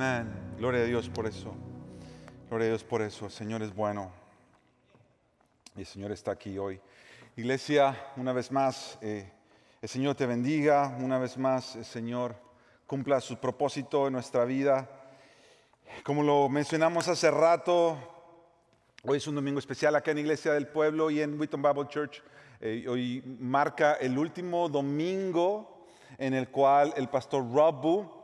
Amén. Gloria a Dios por eso. Gloria a Dios por eso. El Señor es bueno. Y el Señor está aquí hoy. Iglesia, una vez más, eh, el Señor te bendiga. Una vez más, el Señor cumpla su propósito en nuestra vida. Como lo mencionamos hace rato, hoy es un domingo especial acá en Iglesia del Pueblo y en Wheaton Bible Church. Eh, hoy marca el último domingo en el cual el pastor Rob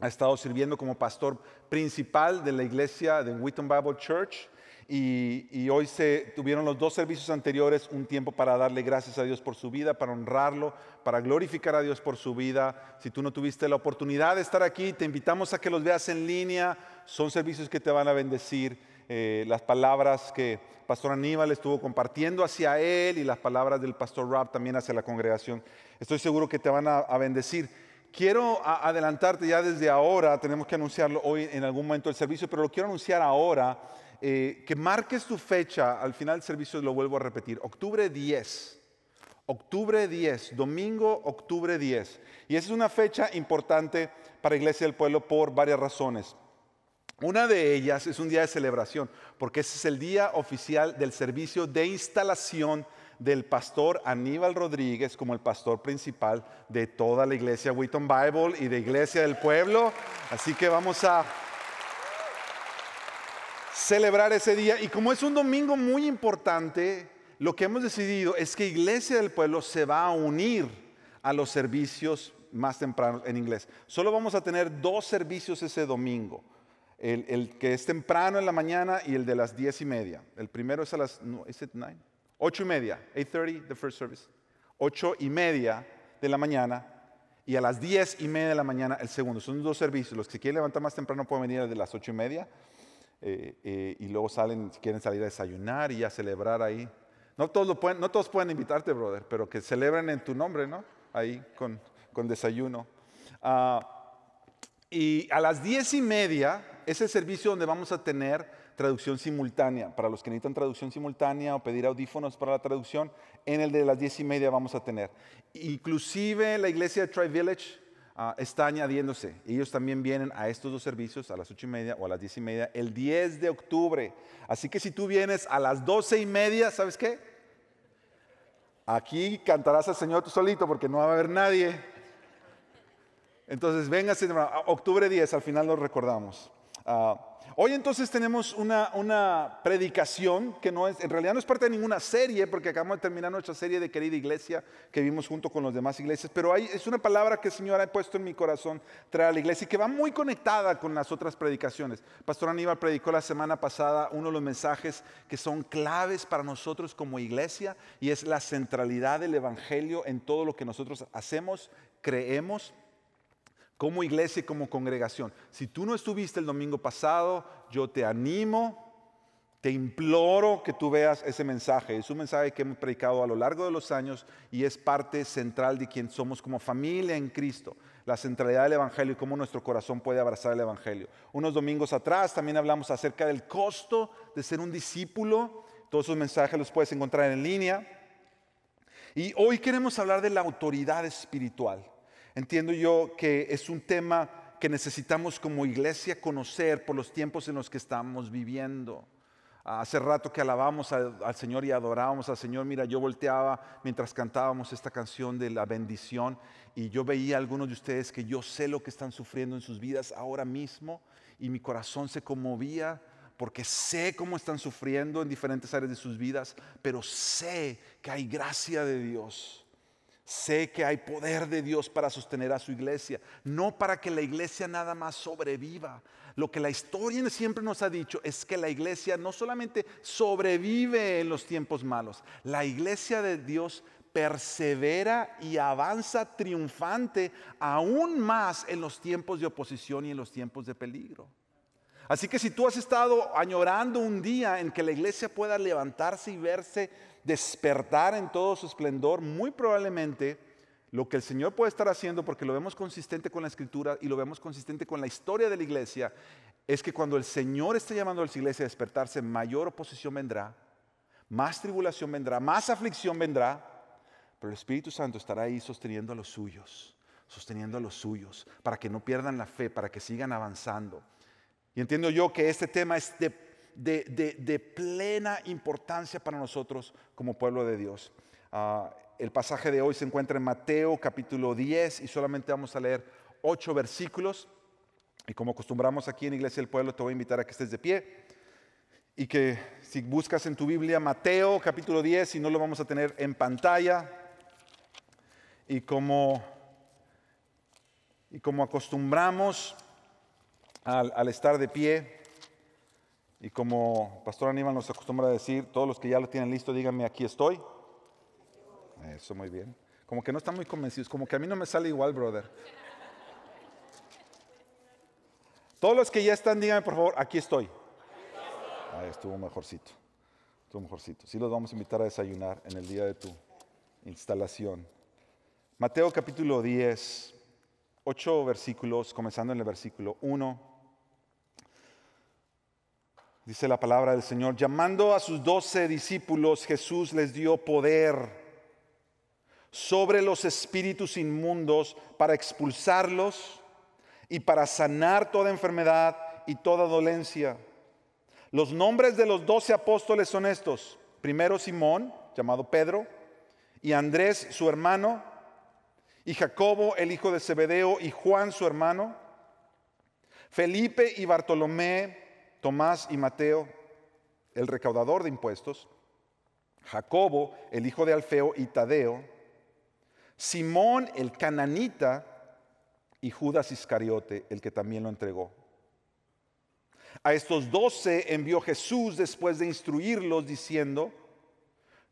ha estado sirviendo como pastor principal de la iglesia de Wheaton Bible Church. Y, hoy se tuvieron los dos servicios anteriores un tiempo para darle gracias a Dios por su vida, para honrarlo, para glorificar a Dios por su vida. Si tú no tuviste la oportunidad de estar aquí, te invitamos a que los veas en línea. Son servicios que te van a bendecir. Eh, las palabras que Pastor Aníbal estuvo compartiendo hacia él y las palabras del Pastor Rob también hacia la congregación. Estoy seguro que te van a, bendecir. Quiero adelantarte ya desde ahora, tenemos que anunciarlo hoy en algún momento del servicio, pero lo quiero anunciar ahora eh, que marques tu fecha, al final del servicio lo vuelvo a repetir, octubre 10. Octubre 10, domingo, octubre 10. Y esa es una fecha importante para Iglesia del Pueblo por varias razones. Una de ellas es un día de celebración, porque ese es el día oficial del servicio de instalación del pastor Aníbal Rodríguez como el pastor principal de toda la iglesia Wheaton Bible y de Iglesia del Pueblo. Así que vamos a celebrar ese día. Y como es un domingo muy importante, lo que hemos decidido es que Iglesia del Pueblo se va a unir a los servicios más tempranos en inglés. Solo vamos a tener dos servicios ese domingo. El, que es temprano en la mañana y el de las diez y media. El primero es a las, no, ¿is it nine? Ocho y media, 8.30, the first service. Ocho y media de la mañana y a las diez y media de la mañana el segundo. Son dos servicios. Los que quieren levantar más temprano pueden venir de las ocho y media eh, eh, y luego salen, si quieren salir a desayunar y a celebrar ahí. No todos, lo pueden, no todos pueden invitarte, brother, pero que celebren en tu nombre, ¿no? Ahí con, con desayuno. Ah, y a las diez y media es el servicio donde vamos a tener traducción simultánea. Para los que necesitan traducción simultánea o pedir audífonos para la traducción, en el de las diez y media vamos a tener. Inclusive la iglesia de Tri Village Ah, está añadiéndose. Ellos también vienen a estos dos servicios a las ocho y media o a las diez y media el 10 de octubre. Así que si tú vienes a las doce y media, ¿sabes qué? Aquí cantarás al Señor tú solito porque no va a haber nadie. Entonces, véngase, octubre 10, al final lo recordamos. Ah, Hoy entonces tenemos una, predicación que no es, en realidad no es parte de ninguna serie, porque acabamos de terminar nuestra serie de querida iglesia que vimos junto con las demás iglesias, pero hay, es una palabra que el Señor ha puesto en mi corazón traer a la iglesia y que va muy conectada con las otras predicaciones. Pastor Aníbal predicó la semana pasada uno de los mensajes que son claves para nosotros como iglesia y es la centralidad del Evangelio en todo lo que nosotros hacemos, creemos como iglesia y como congregación. Si tú no estuviste el domingo pasado, yo te animo, te imploro que tú veas ese mensaje. Es un mensaje que hemos predicado a lo largo de los años y es parte central de quien somos como familia en Cristo. La centralidad del Evangelio y cómo nuestro corazón puede abrazar el Evangelio. Unos domingos atrás también hablamos acerca del costo de ser un discípulo. Todos esos mensajes los puedes encontrar en línea. Y hoy queremos hablar de la autoridad espiritual. Entiendo yo que es un tema que necesitamos como iglesia conocer por los tiempos en los que estamos viviendo. Hace rato que alabamos al, Señor y adorábamos al Señor, mira, yo volteaba mientras cantábamos esta canción de la bendición y yo veía a algunos de ustedes que yo sé lo que están sufriendo en sus vidas ahora mismo y mi corazón se conmovía porque sé cómo están sufriendo en diferentes áreas de sus vidas, pero sé que hay gracia de Dios Sé que hay poder de Dios para sostener a su iglesia, no para que la iglesia nada más sobreviva. Lo que la historia siempre nos ha dicho es que la iglesia no solamente sobrevive en los tiempos malos, la iglesia de Dios persevera y avanza triunfante aún más en los tiempos de oposición y en los tiempos de peligro. Así que si tú has estado añorando un día en que la iglesia pueda levantarse y verse despertar en todo su esplendor, muy probablemente lo que el Señor puede estar haciendo, porque lo vemos consistente con la escritura y lo vemos consistente con la historia de la iglesia, es que cuando el Señor está llamando a la iglesia a despertarse, mayor oposición vendrá, más tribulación vendrá, más aflicción vendrá, pero el Espíritu Santo estará ahí sosteniendo a los suyos sosteniendo a los suyos, para que no pierdan la fe, para que sigan avanzando. Y entiendo yo que este tema es de, plena importancia para nosotros como pueblo de Dios. Ah, el pasaje de hoy se encuentra en Mateo capítulo 10 y solamente vamos a leer ocho versículos. Y como acostumbramos aquí en Iglesia del Pueblo, te voy a invitar a que estés de pie y que si buscas en tu Biblia Mateo capítulo 10 y no lo vamos a tener en pantalla y como, y como acostumbramos al, estar de pie y como Pastor Aníbal nos acostumbra a decir, todos los que ya lo tienen listo, díganme aquí estoy. Eso muy bien. Como que no están muy convencidos, como que a mí no me sale igual, brother. Todos los que ya están, díganme por favor, aquí estoy. Ahí estuvo mejorcito. Estuvo mejorcito. Sí los vamos a invitar a desayunar en el día de tu instalación. Mateo capítulo 10, ocho versículos, comenzando en el versículo 1. Dice la palabra del Señor, llamando a sus doce discípulos, Jesús les dio poder sobre los espíritus inmundos para expulsarlos y para sanar toda enfermedad y toda dolencia. Los nombres de los doce apóstoles son estos. Primero Simón, llamado Pedro, y Andrés, su hermano, y Jacobo, el hijo de Zebedeo, y Juan, su hermano, Felipe y Bartolomé, Tomás y Mateo, el recaudador de impuestos, Jacobo, el hijo de Alfeo y Tadeo, Simón, el cananita, y Judas Iscariote, el que también lo entregó. A estos doce envió Jesús después de instruirlos diciendo,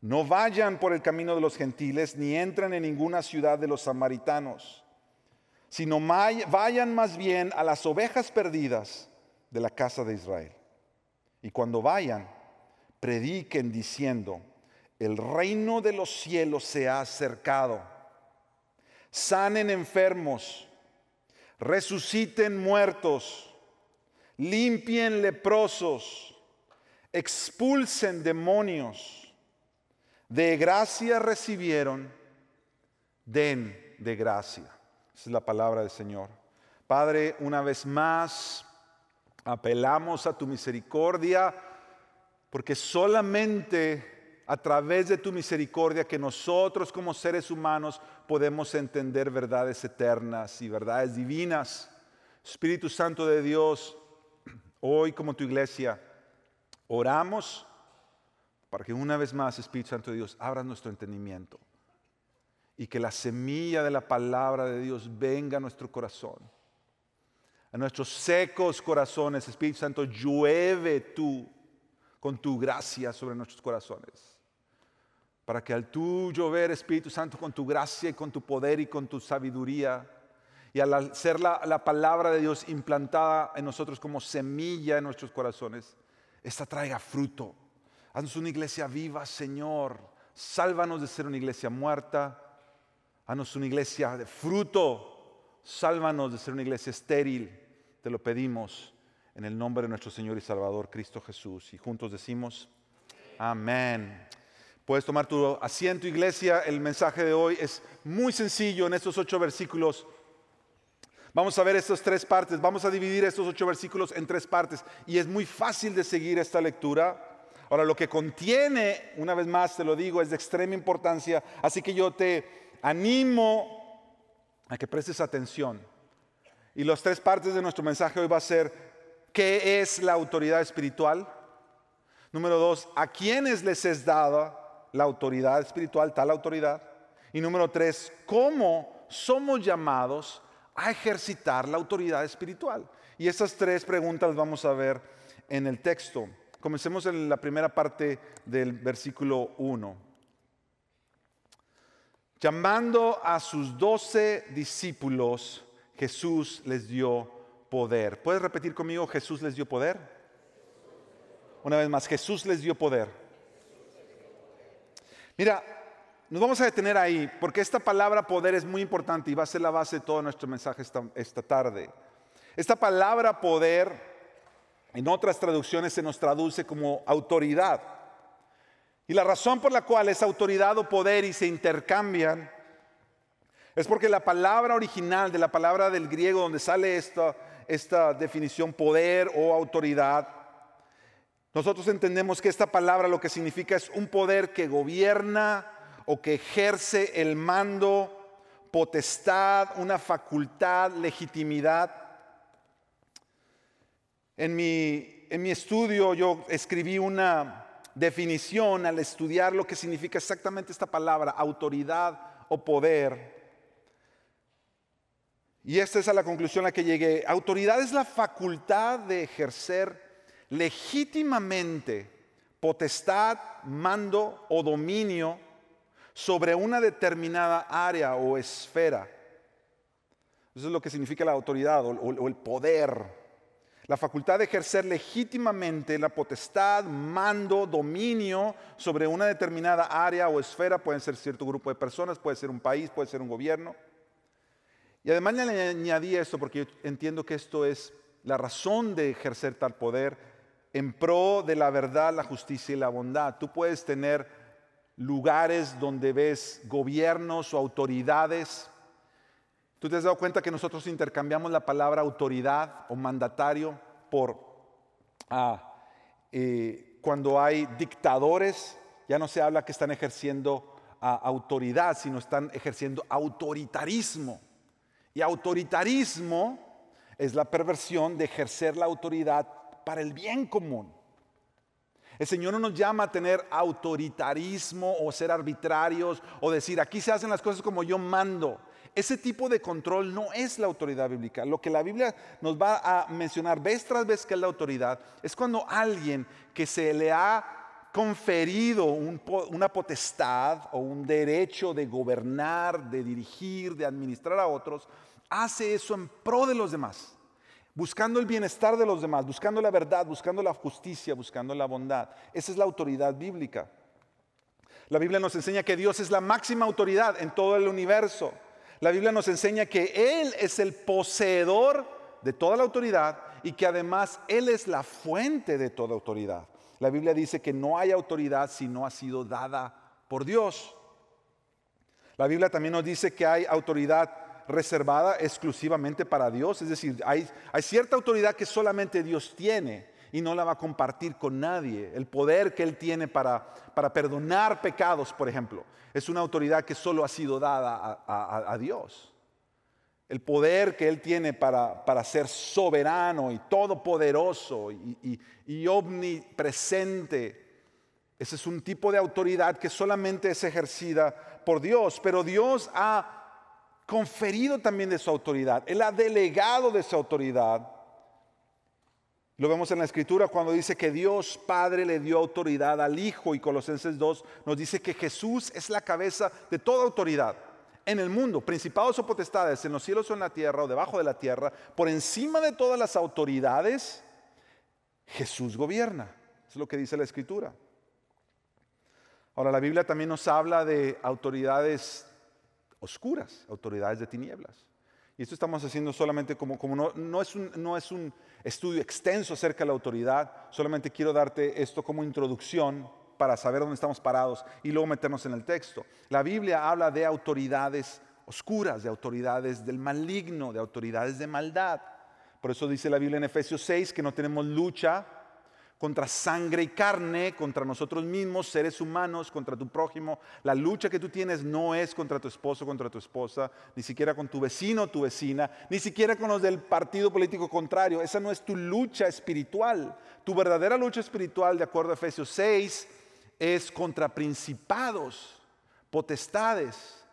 no vayan por el camino de los gentiles ni entren en ninguna ciudad de los samaritanos, sino vayan más bien a las ovejas perdidas de la casa de Israel. Y cuando vayan, prediquen diciendo, el reino de los cielos se ha acercado. Sanen enfermos, resuciten muertos limpien leprosos, expulsen demonios, de gracia recibieron, den de gracia. Esa es la palabra del Señor. Padre, una vez más, apelamos a tu misericordia, porque solamente a través de tu misericordia que nosotros como seres humanos podemos entender verdades eternas y verdades divinas. Espíritu Santo de Dios, Hoy como tu iglesia oramos para que una vez más, Espíritu Santo de Dios, abra nuestro entendimiento y que la semilla de la palabra de Dios venga a nuestro corazón. A nuestros secos corazones, Espíritu Santo, llueve tú con tu gracia sobre nuestros corazones. Para que al tú llover, Espíritu Santo, con tu gracia y con tu poder y con tu sabiduría, y al ser la, palabra de Dios implantada en nosotros como semilla en nuestros corazones, esta traiga fruto. Haznos una iglesia viva, Señor. Sálvanos de ser una iglesia muerta. Haznos una iglesia de fruto. Sálvanos de ser una iglesia estéril. Te lo pedimos en el nombre de nuestro Señor y Salvador Cristo Jesús. Y juntos decimos, amén. Puedes tomar tu asiento, iglesia. El mensaje de hoy es muy sencillo en estos ocho versículos. Vamos a ver estas tres partes, vamos a dividir estos ocho versículos en tres partes y es muy fácil de seguir esta lectura. Ahora, lo que contiene, una vez más te lo digo, es de extrema importancia, así que yo te animo a que prestes atención. Y las tres partes de nuestro mensaje hoy va a ser, ¿qué es la autoridad espiritual? Número dos, ¿a quiénes les es dada la autoridad espiritual, tal autoridad? Y número tres, ¿cómo somos llamados a ejercitar la autoridad espiritual. Y esas tres preguntas vamos a ver en el texto. Comencemos en la primera parte del versículo 1. Llamando a sus doce discípulos, Jesús les dio poder. ¿Puedes repetir conmigo, Jesús les dio poder? Una vez más, Jesús les dio poder. Mira, nos vamos a detener ahí porque esta palabra poder es muy importante y va a ser la base de todo nuestro mensaje esta, tarde. Esta palabra poder en otras traducciones se nos traduce como autoridad. Y la razón por la cual es autoridad o poder y se intercambian Es porque la palabra original de la palabra del griego donde sale esta, esta definición poder o autoridad, nosotros entendemos que esta palabra lo que significa es un poder que gobierna o que ejerce el mando, potestad, una facultad, legitimidad. En mi, en mi estudio yo escribí una definición al estudiar lo que significa exactamente esta palabra, autoridad o poder. Y esta es la conclusión a la que llegué. Autoridad es la facultad de ejercer legítimamente potestad, mando o dominio sobre una determinada área o esfera. Eso es lo que significa la autoridad o, el poder. La facultad de ejercer legítimamente la potestad, mando, dominio sobre una determinada área o esfera, puede ser cierto grupo de personas, puede ser un país, puede ser un gobierno. Y además le añadí esto porque yo entiendo que esto es la razón de ejercer tal poder en pro de la verdad, la justicia y la bondad. Tú puedes tener lugares donde ves gobiernos o autoridades. Tú te has dado cuenta que nosotros intercambiamos la palabra autoridad o mandatario por ah, eh, cuando hay dictadores, ya no se habla que están ejerciendo ah, autoridad, sino están ejerciendo autoritarismo. Y autoritarismo es la perversión de ejercer la autoridad para el bien común. El Señor no nos llama a tener autoritarismo o ser arbitrarios o decir aquí se hacen las cosas como yo mando. Ese tipo de control no es la autoridad bíblica. Lo que la Biblia nos va a mencionar vez tras vez que es la autoridad es cuando alguien que se le ha conferido una potestad o un derecho de gobernar, de dirigir, de administrar a otros, hace eso en pro de los demás, buscando el bienestar de los demás, buscando la verdad, buscando la justicia, buscando la bondad. Esa es la autoridad bíblica. La Biblia nos enseña que Dios es la máxima autoridad en todo el universo. La Biblia nos enseña que Él es el poseedor de toda la autoridad y que además Él es la fuente de toda autoridad. La Biblia dice que no hay autoridad si no ha sido dada por Dios. La Biblia también nos dice que hay autoridad reservada exclusivamente para Dios, es decir, hay, cierta autoridad que solamente Dios tiene y no la va a compartir con nadie. El poder que Él tiene para, para perdonar pecados, por ejemplo, es una autoridad que solo ha sido dada a Dios el poder que Él tiene para, para ser soberano y todopoderoso y, y, omnipresente. Ese es un tipo de autoridad que solamente es ejercida por Dios, pero Dios ha conferido también de su autoridad, Él ha delegado de su autoridad. Lo vemos en la escritura cuando dice que Dios Padre le dio autoridad al Hijo y Colosenses 2 nos dice que Jesús es la cabeza de toda autoridad en el mundo, principados o potestades, en los cielos o en la tierra o debajo de la tierra, por encima de todas las autoridades, Jesús gobierna. Es lo que dice la escritura. Ahora, la Biblia también nos habla de autoridades oscuras, autoridades de tinieblas. Y esto estamos haciendo solamente como, como no, es un, no es un estudio extenso acerca de la autoridad, solamente quiero darte esto como introducción para saber dónde estamos parados y luego meternos en el texto. La Biblia habla de autoridades oscuras, de autoridades del maligno, de autoridades de maldad. Por eso dice la Biblia en Efesios 6 que no tenemos lucha contra sangre y carne, contra nosotros mismos, seres humanos, contra tu prójimo. La lucha que tú tienes no es contra tu esposo, contra tu esposa, ni siquiera con tu vecino, tu vecina, ni siquiera con los del partido político contrario. Esa no es tu lucha espiritual. Tu verdadera lucha espiritual, de acuerdo a Efesios 6, es contra principados, potestades.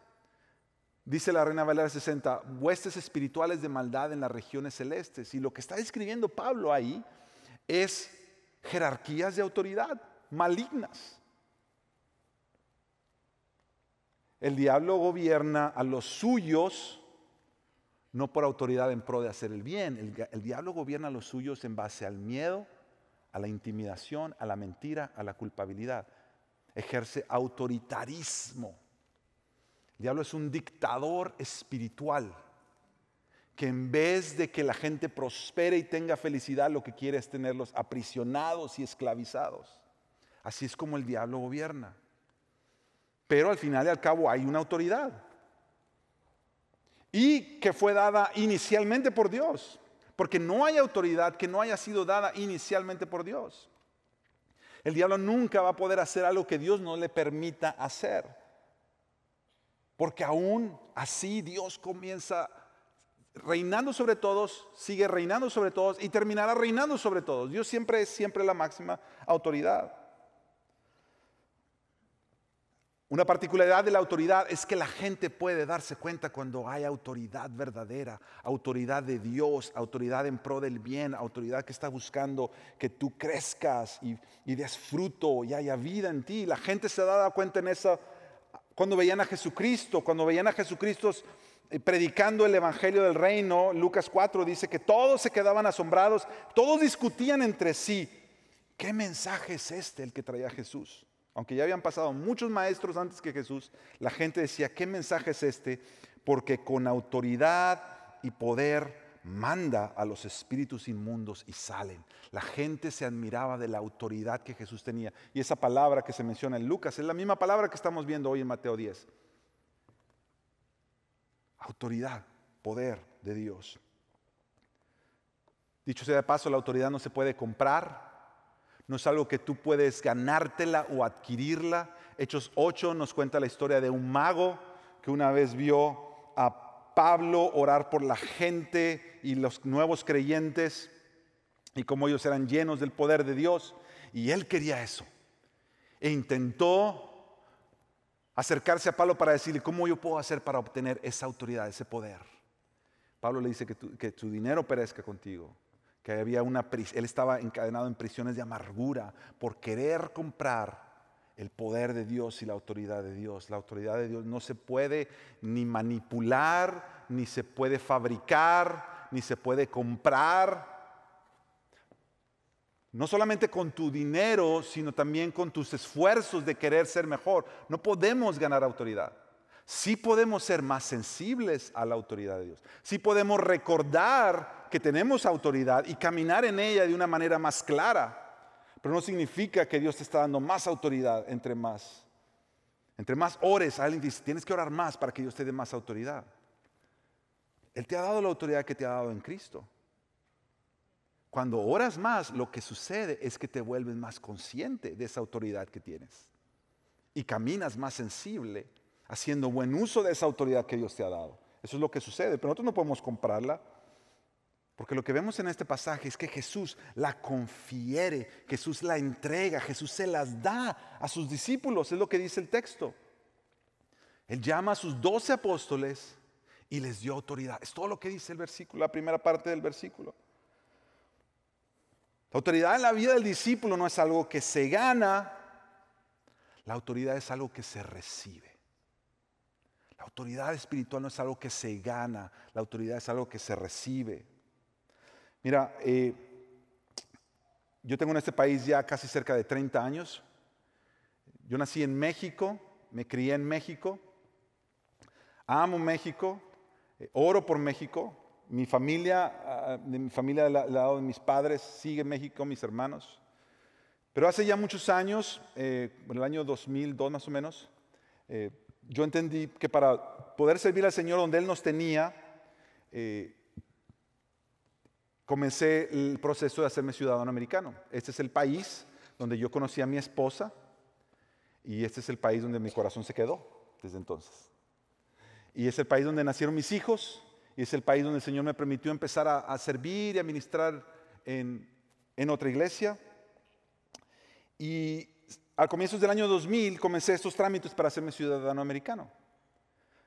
Dice la Reina Valera 60, huestes espirituales de maldad en las regiones celestes. Y lo que está describiendo Pablo ahí es jerarquías de autoridad malignas. El diablo gobierna a los suyos no por autoridad en pro de hacer el bien. El, el, diablo gobierna a los suyos en base al miedo, a la intimidación, a la mentira, a la culpabilidad ejerce autoritarismo. El diablo es un dictador espiritual que en vez de que la gente prospere y tenga felicidad, lo que quiere es tenerlos aprisionados y esclavizados. Así es como el diablo gobierna. Pero al final y al cabo hay una autoridad. y que fue dada inicialmente por Dios, porque no hay autoridad que no haya sido dada inicialmente por Dios. El diablo nunca va a poder hacer algo que Dios no le permita hacer, porque aún así Dios comienza reinando sobre todos, sigue reinando sobre todos y terminará reinando sobre todos. Dios siempre es siempre la máxima autoridad. Una particularidad de la autoridad es que la gente puede darse cuenta cuando hay autoridad verdadera, autoridad de Dios, autoridad en pro del bien, autoridad que está buscando que tú crezcas y, des fruto y haya vida en ti. La gente se da cuenta en eso cuando veían a Jesucristo, cuando veían a Jesucristo eh, predicando el Evangelio del Reino. Lucas 4 dice que todos se quedaban asombrados, todos discutían entre sí. ¿Qué mensaje es este el que traía Jesús? Aunque ya habían pasado muchos maestros antes que Jesús, la gente decía, ¿qué mensaje es este? Porque con autoridad y poder manda a los espíritus inmundos y salen. La gente se admiraba de la autoridad que Jesús tenía. Y esa palabra que se menciona en Lucas es la misma palabra que estamos viendo hoy en Mateo 10. Autoridad, poder de Dios. Dicho sea de paso, la autoridad no se puede comprar, no es algo que tú puedes ganártela o adquirirla. Hechos 8 nos cuenta la historia de un mago que una vez vio a Pablo orar por la gente y los nuevos creyentes y cómo ellos eran llenos del poder de Dios. Y él quería eso. E intentó acercarse a Pablo para decirle, ¿cómo yo puedo hacer para obtener esa autoridad, ese poder? Pablo le dice que que tu dinero perezca contigo que había una él estaba encadenado en prisiones de amargura por querer comprar el poder de Dios y la autoridad de Dios. La autoridad de Dios no se puede ni manipular, ni se puede fabricar, ni se puede comprar. No solamente con tu dinero, sino también con tus esfuerzos de querer ser mejor. No podemos ganar autoridad. Sí podemos ser más sensibles a la autoridad de Dios. Sí podemos recordar que tenemos autoridad y caminar en ella de una manera más clara. Pero no significa que Dios te está dando más autoridad entre más. Entre más ores, alguien dice, tienes que orar más para que Dios te dé más autoridad. Él te ha dado la autoridad que te ha dado en Cristo. Cuando oras más, lo que sucede es que te vuelves más consciente de esa autoridad que tienes. Y caminas más sensible haciendo buen uso de esa autoridad que Dios te ha dado. Eso es lo que sucede, pero nosotros no podemos comprarla. Porque lo que vemos en este pasaje es que Jesús la confiere, Jesús la entrega, Jesús se las da a sus discípulos, es lo que dice el texto. Él llama a sus doce apóstoles y les dio autoridad. Es todo lo que dice el versículo, la primera parte del versículo. La autoridad en la vida del discípulo no es algo que se gana, la autoridad es algo que se recibe. Autoridad espiritual no es algo que se gana, la autoridad es algo que se recibe. Mira, eh, yo tengo en este país ya casi cerca de 30 años. Yo nací en México, me crié en México, amo México, eh, oro por México. Mi familia, ah, de mi familia del lado de mis padres, sigue México, mis hermanos. Pero hace ya muchos años, eh, en el año 2002 más o menos, yo entendí que para poder servir al Señor donde Él nos tenía, eh, comencé el proceso de hacerme ciudadano americano. Este es el país donde yo conocí a mi esposa y este es el país donde mi corazón se quedó desde entonces. Y es el país donde nacieron mis hijos y es el país donde el Señor me permitió empezar a, servir y a ministrar en, en otra iglesia. Y al comienzo del año 2000 comencé estos trámites para hacerme ciudadano americano.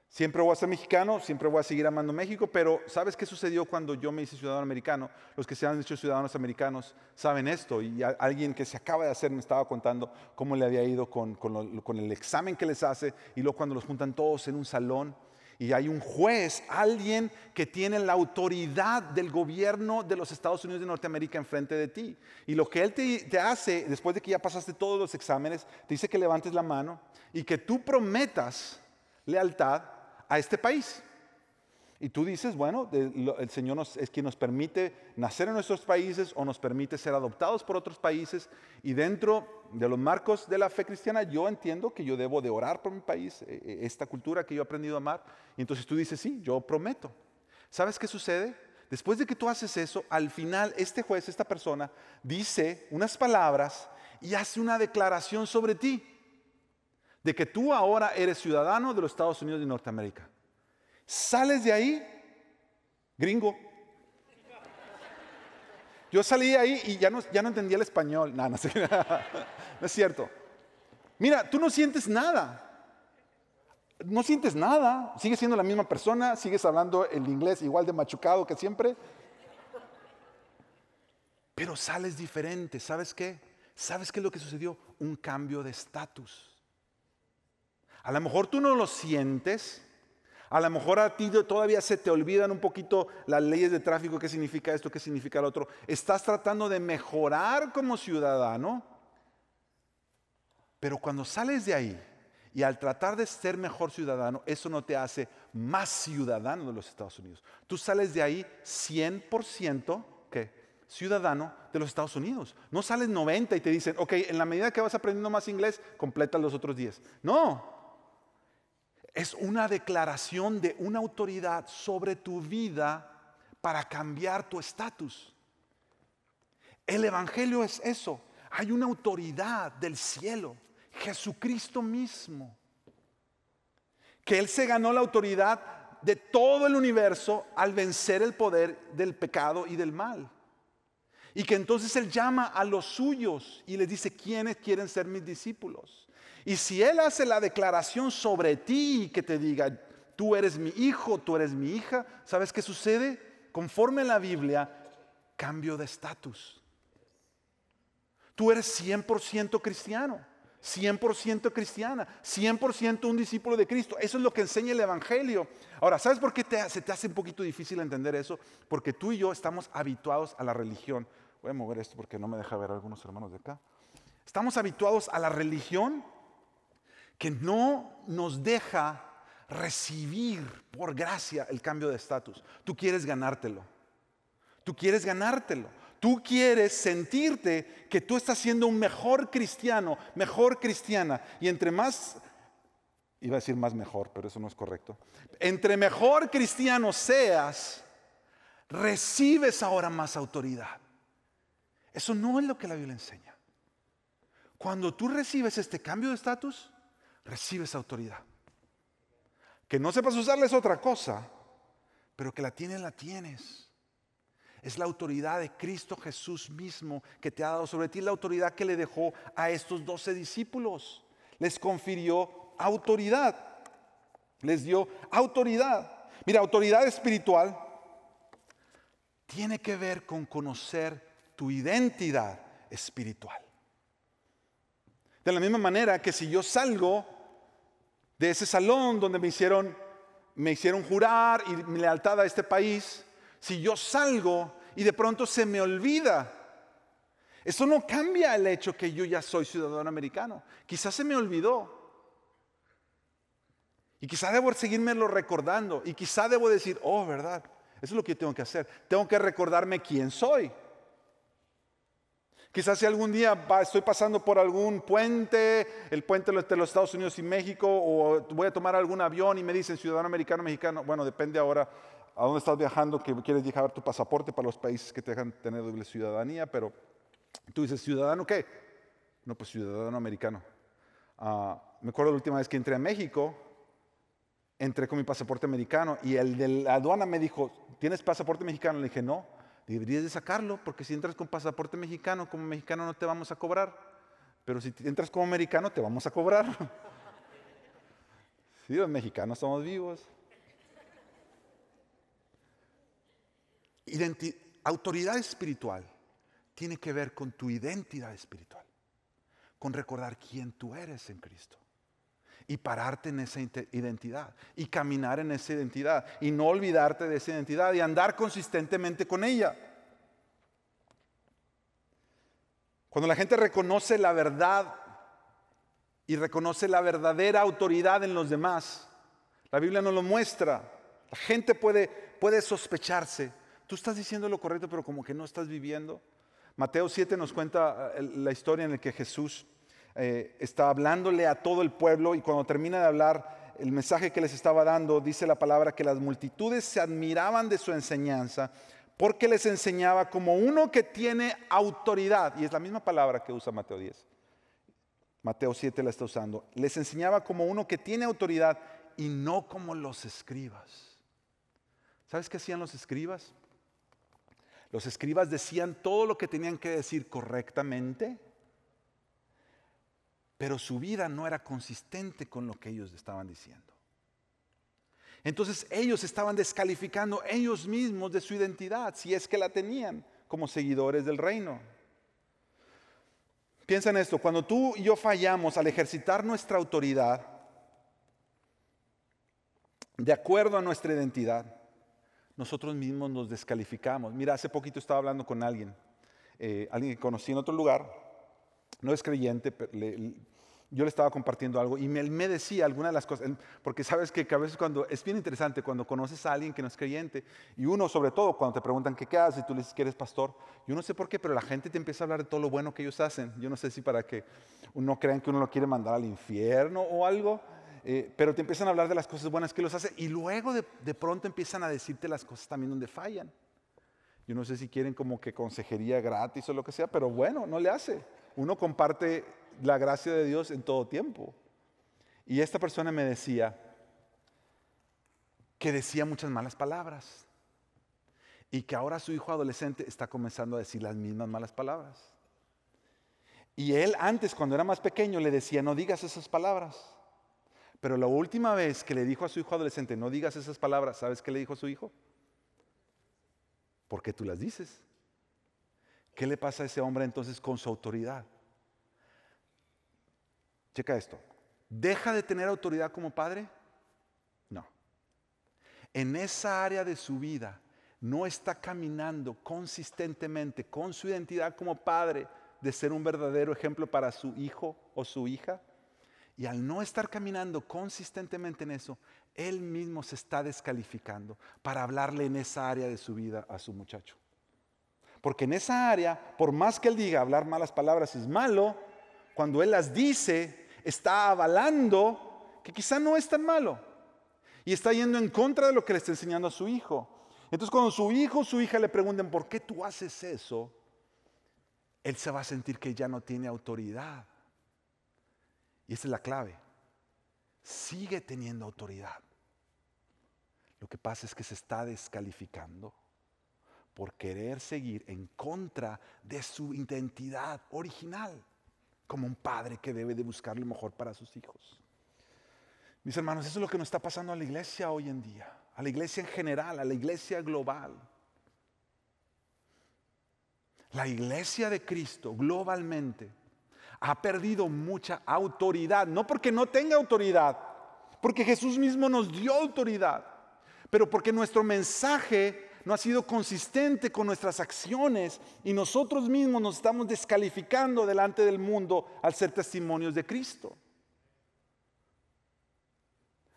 Siempre voy a ser mexicano, siempre voy a seguir amando México, pero ¿sabes qué sucedió cuando yo me hice ciudadano americano? Los que se han hecho ciudadanos americanos saben esto y alguien que se acaba de hacer me estaba contando cómo le había ido con, con el examen que les hace y luego cuando los juntan todos en un salón y hay un juez, alguien que tiene la autoridad del gobierno de los Estados Unidos de Norteamérica enfrente de ti. Y lo que él te, hace, después de que ya pasaste todos los exámenes, te dice que levantes la mano y que tú prometas lealtad a este país. Y tú dices, bueno, el Señor es quien nos permite nacer en nuestros países o nos permite ser adoptados por otros países. Y dentro de los marcos de la fe cristiana, yo entiendo que yo debo de orar por mi país, eh, eh, esta cultura que yo he aprendido a amar. Y entonces tú dices, sí, yo prometo. ¿Sabes qué sucede? Después de que tú haces eso, al final este juez, esta persona, dice unas palabras y hace una declaración sobre ti, de que tú ahora eres ciudadano de los Estados Unidos de Norteamérica. Sales de ahí, gringo. Yo salí de ahí y ya no, ya no entendía el español. No, no, no es cierto. Mira, tú no sientes nada. No sientes nada. Sigues siendo la misma persona, sigues hablando el inglés igual de machucado que siempre. Pero sales diferente. ¿Sabes qué? ¿Sabes qué es lo que sucedió? Un cambio de estatus. A lo mejor tú no lo sientes, a lo mejor a ti todavía se te olvidan un poquito las leyes de tráfico, qué significa esto, qué significa lo otro. Estás tratando de mejorar como ciudadano, pero cuando sales de ahí y al tratar de ser mejor ciudadano, eso no te hace más ciudadano de los Estados Unidos. Tú sales de ahí 100% ¿qué? ciudadano de los Estados Unidos. No sales 90 y te dicen, ok, en la medida que vas aprendiendo más inglés, completa los otros 10. No, es una declaración de una autoridad sobre tu vida para cambiar tu estatus. El Evangelio es eso. Hay una autoridad del cielo, Jesucristo mismo, que Él se ganó la autoridad de todo el universo al vencer el poder del pecado y del mal. Y que entonces Él llama a los suyos y les dice, ¿quiénes quieren ser mis discípulos? Y si Él hace la declaración sobre ti que te diga, tú eres mi hijo, tú eres mi hija, ¿sabes qué sucede? Conforme a la Biblia, cambio de estatus. Tú eres 100% cristiano, 100% cristiana, 100% un discípulo de Cristo. Eso es lo que enseña el Evangelio. Ahora, ¿sabes por qué se te hace un poquito difícil entender eso? Porque tú y yo estamos habituados a la religión. Voy a mover esto porque no me deja ver a algunos hermanos de acá. Estamos habituados a la religión que no nos deja recibir por gracia el cambio de estatus. Tú quieres ganártelo. Tú quieres ganártelo. Tú quieres sentirte que tú estás siendo un mejor cristiano, mejor cristiana. Y entre más, iba a decir más mejor, pero eso no es correcto. Entre mejor cristiano seas, recibes ahora más autoridad. Eso no es lo que la Biblia enseña. Cuando tú recibes este cambio de estatus, recibes autoridad. Que no sepas usarla es otra cosa, pero que la tienes, la tienes. Es la autoridad de Cristo Jesús mismo que te ha dado sobre ti, la autoridad que le dejó a estos doce discípulos. Les confirió autoridad. Les dio autoridad. Mira, autoridad espiritual tiene que ver con conocer tu identidad espiritual. De la misma manera que si yo salgo de ese salón donde me hicieron, me hicieron jurar y mi lealtad a este país, si yo salgo y de pronto se me olvida, eso no cambia el hecho que yo ya soy ciudadano americano. Quizás se me olvidó. Y quizás debo seguirme recordando. Y quizás debo decir, oh, ¿verdad? Eso es lo que tengo que hacer. Tengo que recordarme quién soy. Quizás si algún día estoy pasando por algún puente, el puente de los Estados Unidos y México, o voy a tomar algún avión y me dicen ciudadano americano, mexicano, bueno, depende ahora a dónde estás viajando, que quieres dejar tu pasaporte para los países que te dejan tener doble ciudadanía, pero tú dices, ¿ciudadano qué? No, pues ciudadano americano. Ah, me acuerdo la última vez que entré a México, entré con mi pasaporte americano y el de la aduana me dijo, ¿tienes pasaporte mexicano? Le dije, no. Deberías de sacarlo, porque si entras con pasaporte mexicano, como mexicano no te vamos a cobrar. Pero si entras como americano, te vamos a cobrar. Sí, los mexicanos somos vivos. autoridad espiritual tiene que ver con tu identidad espiritual, con recordar quién tú eres en Cristo y pararte en esa identidad y caminar en esa identidad y no olvidarte de esa identidad y andar consistentemente con ella. Cuando la gente reconoce la verdad y reconoce la verdadera autoridad en los demás, la Biblia nos lo muestra. La gente puede, puede sospecharse. Tú estás diciendo lo correcto, pero como que no estás viviendo. Mateo 7 nos cuenta eh, la historia en la que Jesús eh, está hablándole a todo el pueblo y cuando termina de hablar el mensaje que les estaba dando, dice la palabra que las multitudes se admiraban de su enseñanza porque les enseñaba como uno que tiene autoridad, y es la misma palabra que usa Mateo 10. Mateo 7 la está usando. Les enseñaba como uno que tiene autoridad y no como los escribas. ¿Sabes qué hacían los escribas? Los escribas decían todo lo que tenían que decir correctamente, pero su vida no era consistente con lo que ellos estaban diciendo. Entonces ellos estaban descalificando ellos mismos de su identidad, si es que la tenían como seguidores del reino. Piensa en esto, cuando tú y yo fallamos al ejercitar nuestra autoridad, de acuerdo a nuestra identidad, nosotros mismos nos descalificamos. Mira, hace poquito estaba hablando con alguien, eh, alguien que conocí en otro lugar, no es creyente, pero yo le estaba compartiendo algo y me, decía algunas de las cosas, porque sabes que, a veces cuando, es bien interesante cuando conoces a alguien que no es creyente, y uno sobre todo cuando te preguntan qué, qué haces y tú le dices que eres pastor, yo no sé por qué, pero la gente te empieza a hablar de todo lo bueno que ellos hacen. Yo no sé si para que uno crean que uno lo quiere mandar al infierno o algo, eh, pero te empiezan a hablar de las cosas buenas que los hace y luego de, de pronto empiezan a decirte las cosas también donde fallan. Yo no sé si quieren como que consejería gratis o lo que sea, pero bueno, no le hace. Uno comparte la gracia de Dios en todo tiempo. Y esta persona me decía que decía muchas malas palabras y que ahora su hijo adolescente está comenzando a decir las mismas malas palabras. Y él antes, cuando era más pequeño, le decía, no digas esas palabras. Pero la última vez que le dijo a su hijo adolescente, no digas esas palabras, ¿sabes qué le dijo a su hijo? ¿Por qué tú las dices? ¿Qué le pasa a ese hombre entonces con su autoridad? Checa esto. ¿Deja de tener autoridad como padre? No. En esa área de su vida no está caminando consistentemente con su identidad como padre de ser un verdadero ejemplo para su hijo o su hija. Y al no estar caminando consistentemente en eso, él mismo se está descalificando para hablarle en esa área de su vida a su muchacho. Porque en esa área, por más que él diga hablar malas palabras es malo, cuando él las dice, está avalando que quizá no es tan malo. Y está yendo en contra de lo que le está enseñando a su hijo. Entonces cuando su hijo o su hija le pregunten, ¿por qué tú haces eso? Él se va a sentir que ya no tiene autoridad. Y esa es la clave. Sigue teniendo autoridad. Lo que pasa es que se está descalificando por querer seguir en contra de su identidad original, como un padre que debe de buscar lo mejor para sus hijos. Mis hermanos, eso es lo que nos está pasando a la iglesia hoy en día, a la iglesia en general, a la iglesia global. La iglesia de Cristo globalmente ha perdido mucha autoridad, no porque no tenga autoridad, porque Jesús mismo nos dio autoridad, pero porque nuestro mensaje no ha sido consistente con nuestras acciones y nosotros mismos nos estamos descalificando delante del mundo al ser testimonios de Cristo.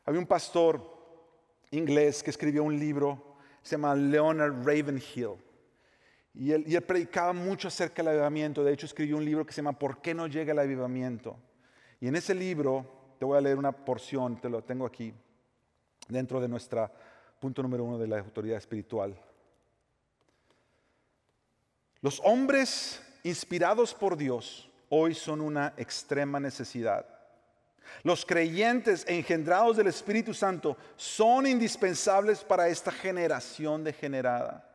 Había un pastor inglés que escribió un libro, se llama Leonard Ravenhill. Y él, predicaba mucho acerca del avivamiento. De hecho, escribió un libro que se llama ¿Por qué no llega el avivamiento? Y en ese libro, te voy a leer una porción, te lo tengo aquí, dentro de nuestra punto número uno de la autoridad espiritual. Los hombres inspirados por Dios hoy son una extrema necesidad. Los creyentes engendrados del Espíritu Santo son indispensables para esta generación degenerada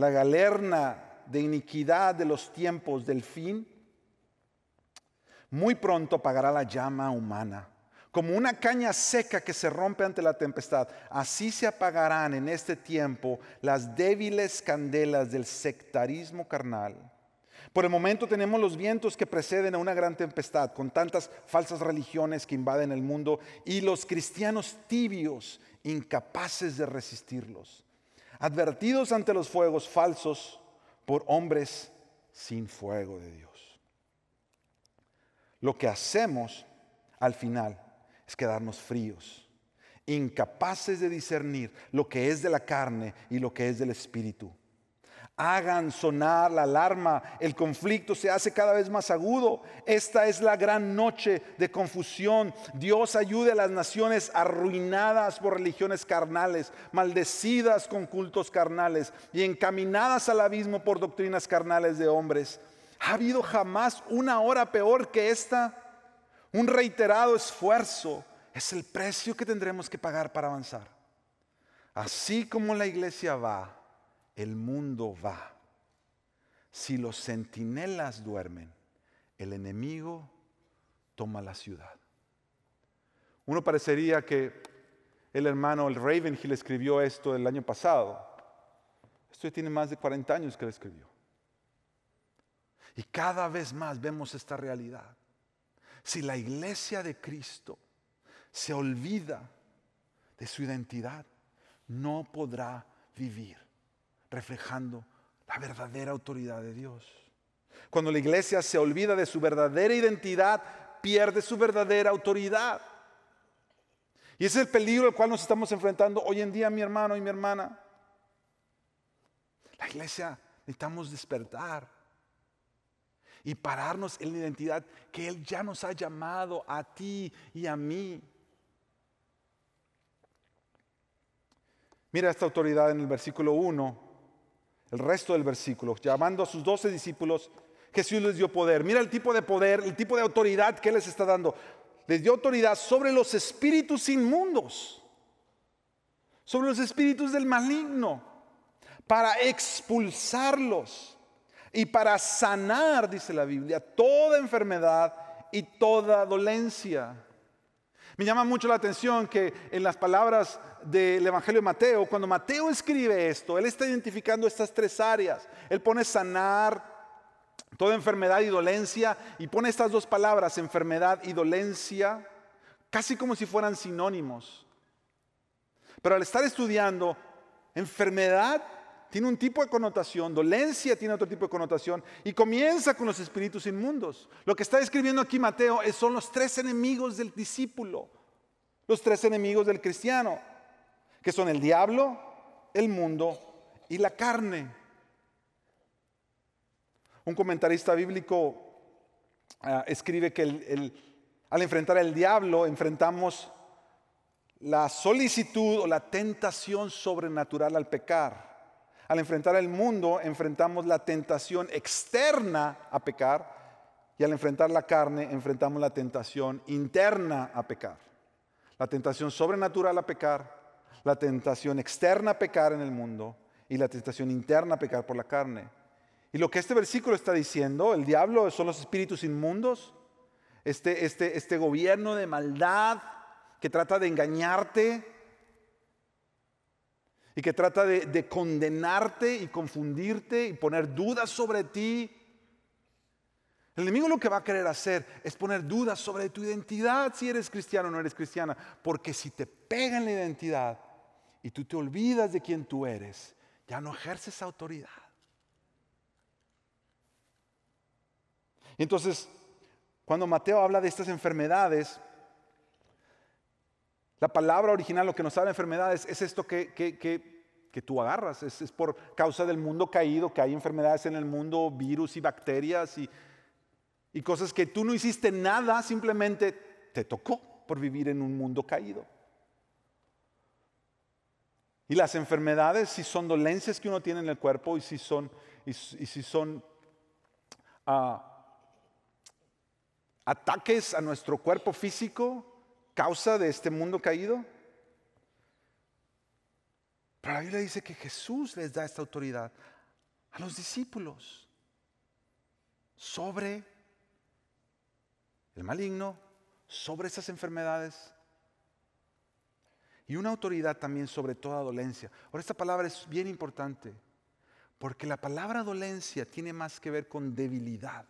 la galerna de iniquidad de los tiempos del fin, muy pronto apagará la llama humana. Como una caña seca que se rompe ante la tempestad, así se apagarán en este tiempo las débiles candelas del sectarismo carnal. Por el momento tenemos los vientos que preceden a una gran tempestad, con tantas falsas religiones que invaden el mundo y los cristianos tibios, incapaces de resistirlos advertidos ante los fuegos falsos por hombres sin fuego de Dios. Lo que hacemos al final es quedarnos fríos, incapaces de discernir lo que es de la carne y lo que es del espíritu. Hagan sonar la alarma, el conflicto se hace cada vez más agudo. Esta es la gran noche de confusión. Dios ayude a las naciones arruinadas por religiones carnales, maldecidas con cultos carnales y encaminadas al abismo por doctrinas carnales de hombres. ¿Ha habido jamás una hora peor que esta? Un reiterado esfuerzo es el precio que tendremos que pagar para avanzar. Así como la iglesia va, el mundo va. Si los centinelas duermen, el enemigo toma la ciudad. Uno parecería que el hermano el Ravenhill escribió esto el año pasado. Esto tiene más de 40 años que lo escribió. Y cada vez más vemos esta realidad. Si la iglesia de Cristo se olvida de su identidad, no podrá vivir reflejando la verdadera autoridad de Dios. Cuando la iglesia se olvida de su verdadera identidad, pierde su verdadera autoridad. Y ese es el peligro al cual nos estamos enfrentando hoy en día, mi hermano y mi hermana. La iglesia necesitamos despertar y pararnos en la identidad que Él ya nos ha llamado a ti y a mí. Mira esta autoridad en el versículo 1, el resto del versículo, llamando a sus doce discípulos, Jesús les dio poder. Mira el tipo de poder, el tipo de autoridad que Él les está dando. Les dio autoridad sobre los espíritus inmundos, sobre los espíritus del maligno, para expulsarlos y para sanar, dice la Biblia, toda enfermedad y toda dolencia. Me llama mucho la atención que en las palabras del Evangelio de Mateo, cuando Mateo escribe esto, él está identificando estas tres áreas. Él pone sanar toda enfermedad y dolencia y pone estas dos palabras, enfermedad y dolencia, casi como si fueran sinónimos. Pero al estar estudiando enfermedad tiene un tipo de connotación, dolencia tiene otro tipo de connotación y comienza con los espíritus inmundos. Lo que está describiendo aquí Mateo son los tres enemigos del discípulo, los tres enemigos del cristiano, que son el diablo, el mundo y la carne. Un comentarista bíblico ah, escribe que al enfrentar al diablo enfrentamos la solicitud o la tentación sobrenatural al pecar. Al enfrentar el mundo, enfrentamos la tentación externa a pecar y al enfrentar la carne, enfrentamos la tentación interna a pecar. La tentación sobrenatural a pecar, la tentación externa a pecar en el mundo y la tentación interna a pecar por la carne. Y lo que este versículo está diciendo, el diablo son los espíritus inmundos, este, este, este gobierno de maldad que trata de engañarte, y que trata de, condenarte y confundirte y poner dudas sobre ti. El enemigo lo que va a querer hacer es poner dudas sobre tu identidad, si eres cristiano o no eres cristiana, porque si te pega en la identidad y tú te olvidas de quién tú eres, ya no ejerces autoridad. Entonces, cuando Mateo habla de estas enfermedades, la palabra original, lo que nos habla de enfermedades, es esto que, que, tú agarras. Es, por causa del mundo caído, que hay enfermedades en el mundo, virus y bacterias y, y cosas que tú no hiciste nada, simplemente te tocó por vivir en un mundo caído. Y las enfermedades, si son dolencias que uno tiene en el cuerpo y si son, y, si son ah, ataques a nuestro cuerpo físico, causa de este mundo caído? Pero la Biblia dice que Jesús les da esta autoridad a los discípulos sobre el maligno, sobre esas enfermedades y una autoridad también sobre toda dolencia. Ahora esta palabra es bien importante porque la palabra dolencia tiene más que ver con debilidad.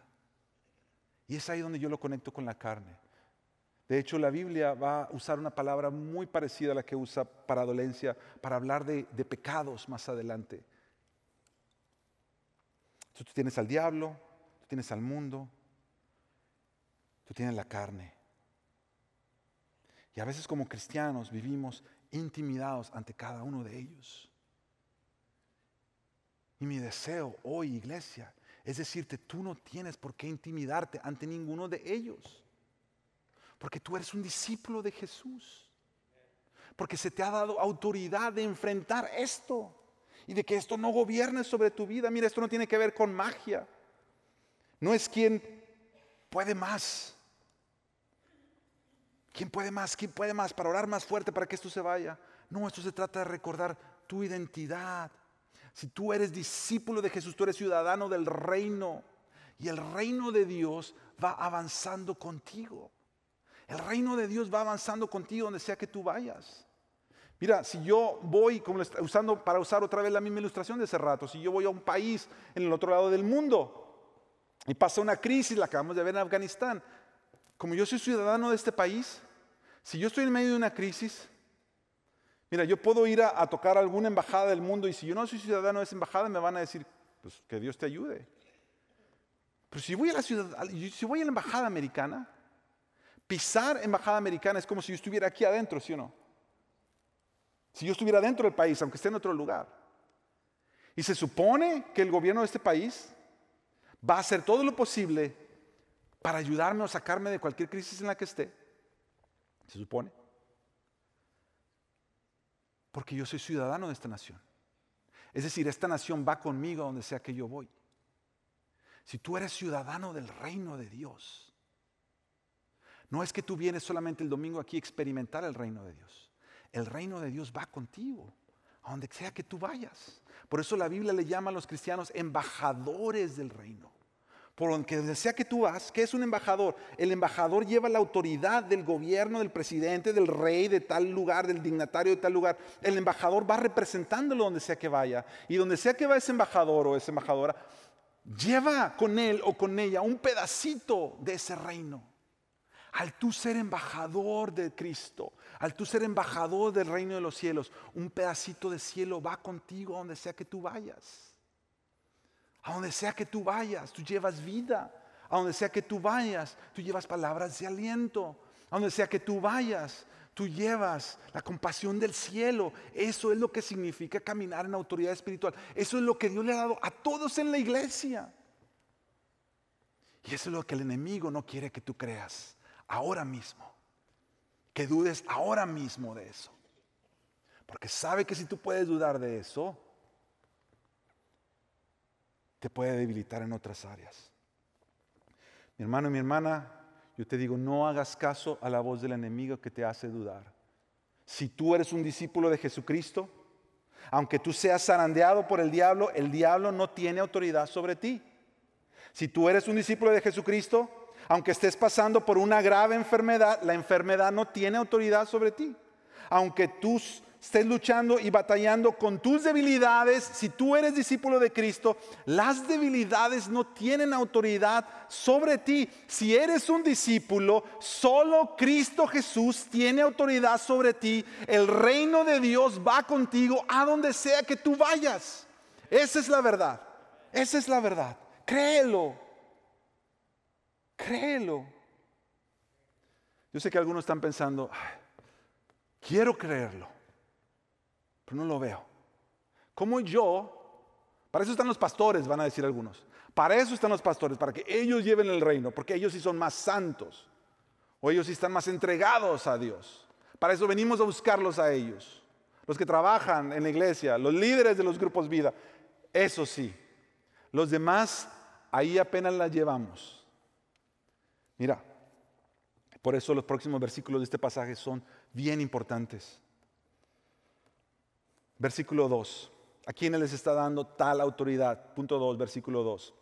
Y es ahí donde yo lo conecto con la carne. De hecho, la Biblia va a usar una palabra muy parecida a la que usa para dolencia, para hablar de, pecados más adelante. tú tienes al diablo, tú tienes al mundo, tú tienes la carne. Y a veces como cristianos vivimos intimidados ante cada uno de ellos. Y mi deseo hoy, iglesia, es decirte, tú no tienes por qué intimidarte ante ninguno de ellos. Porque tú eres un discípulo de Jesús. Porque se te ha dado autoridad de enfrentar esto. Y de que esto no gobierne sobre tu vida. Mira, esto no tiene que ver con magia. No es quien puede más. ¿Quién puede más? ¿Quién puede más para orar más fuerte para que esto se vaya? No, esto se trata de recordar tu identidad. Si tú eres discípulo de Jesús, tú eres ciudadano del reino. Y el reino de Dios va avanzando contigo. El reino de Dios va avanzando contigo donde sea que tú vayas. Mira, si yo voy, como usando para usar otra vez la misma ilustración de ese rato, si yo voy a un país en el otro lado del mundo y pasa una crisis, la acabamos de ver en Afganistán, como yo soy ciudadano de este país, si yo estoy en medio de una crisis, Mira, yo puedo ir a, tocar a alguna embajada del mundo y si yo no soy ciudadano de esa embajada me van a decir, pues que Dios te ayude. Pero si voy a la ciudad, si voy a la embajada americana, pisar embajada americana es como si yo estuviera aquí adentro, ¿sí o no? Si yo estuviera dentro del país, aunque esté en otro lugar. Y se supone que el gobierno de este país va a hacer todo lo posible para ayudarme o sacarme de cualquier crisis en la que esté. Se supone porque yo soy ciudadano de esta nación. Es decir, esta nación va conmigo a donde sea que yo voy. Si tú eres ciudadano del reino de Dios, no es que tú vienes solamente el domingo aquí a experimentar el reino de Dios. El reino de Dios va contigo, a donde sea que tú vayas. Por eso la Biblia le llama a los cristianos embajadores del reino por donde sea que tú vas, ¿qué es un embajador? El embajador lleva la autoridad del gobierno, del presidente, del rey, de tal lugar, del dignatario de tal lugar. El embajador va representándolo donde sea que vaya. Y donde sea que va ese embajador o esa embajadora, lleva con él o con ella un pedacito de ese reino. Al tú ser embajador de Cristo, al tú ser embajador del reino de los cielos, un pedacito de cielo va contigo donde sea que tú vayas. A donde sea que tú vayas, tú llevas vida. A donde sea que tú vayas, tú llevas palabras de aliento. A donde sea que tú vayas, tú llevas la compasión del cielo. Eso es lo que significa caminar en autoridad espiritual. Eso es lo que Dios le ha dado a todos en la iglesia. Y eso es lo que el enemigo no quiere que tú creas ahora mismo. Que dudes ahora mismo de eso. Porque sabe que si tú puedes dudar de eso, te puede debilitar en otras áreas. Mi hermano y mi hermana, yo te digo, no hagas caso a la voz del enemigo que te hace dudar. Si tú eres un discípulo de Jesucristo, aunque tú seas zarandeado por el diablo, el diablo no tiene autoridad sobre ti. Si tú eres un discípulo de Jesucristo, aunque estés pasando por una grave enfermedad, la enfermedad no tiene autoridad sobre ti. Aunque tus estés luchando y batallando con tus debilidades, si tú eres discípulo de Cristo, las debilidades no tienen autoridad sobre ti. Si eres un discípulo, solo Cristo Jesús tiene autoridad sobre ti. El reino de Dios va contigo a donde sea que tú vayas. Esa es la verdad. Esa es la verdad. Créelo. Créelo. Yo sé que algunos están pensando, quiero creerlo no lo veo. Como yo? Para eso están los pastores, van a decir algunos. Para eso están los pastores, para que ellos lleven el reino, porque ellos sí son más santos, o ellos sí están más entregados a Dios. Para eso venimos a buscarlos a ellos, los que trabajan en la iglesia, los líderes de los grupos vida. Eso sí, los demás ahí apenas las llevamos. Mira, por eso los próximos versículos de este pasaje son bien importantes. Versículo 2. ¿A quiénes les está dando tal autoridad? Punto 2, versículo 2.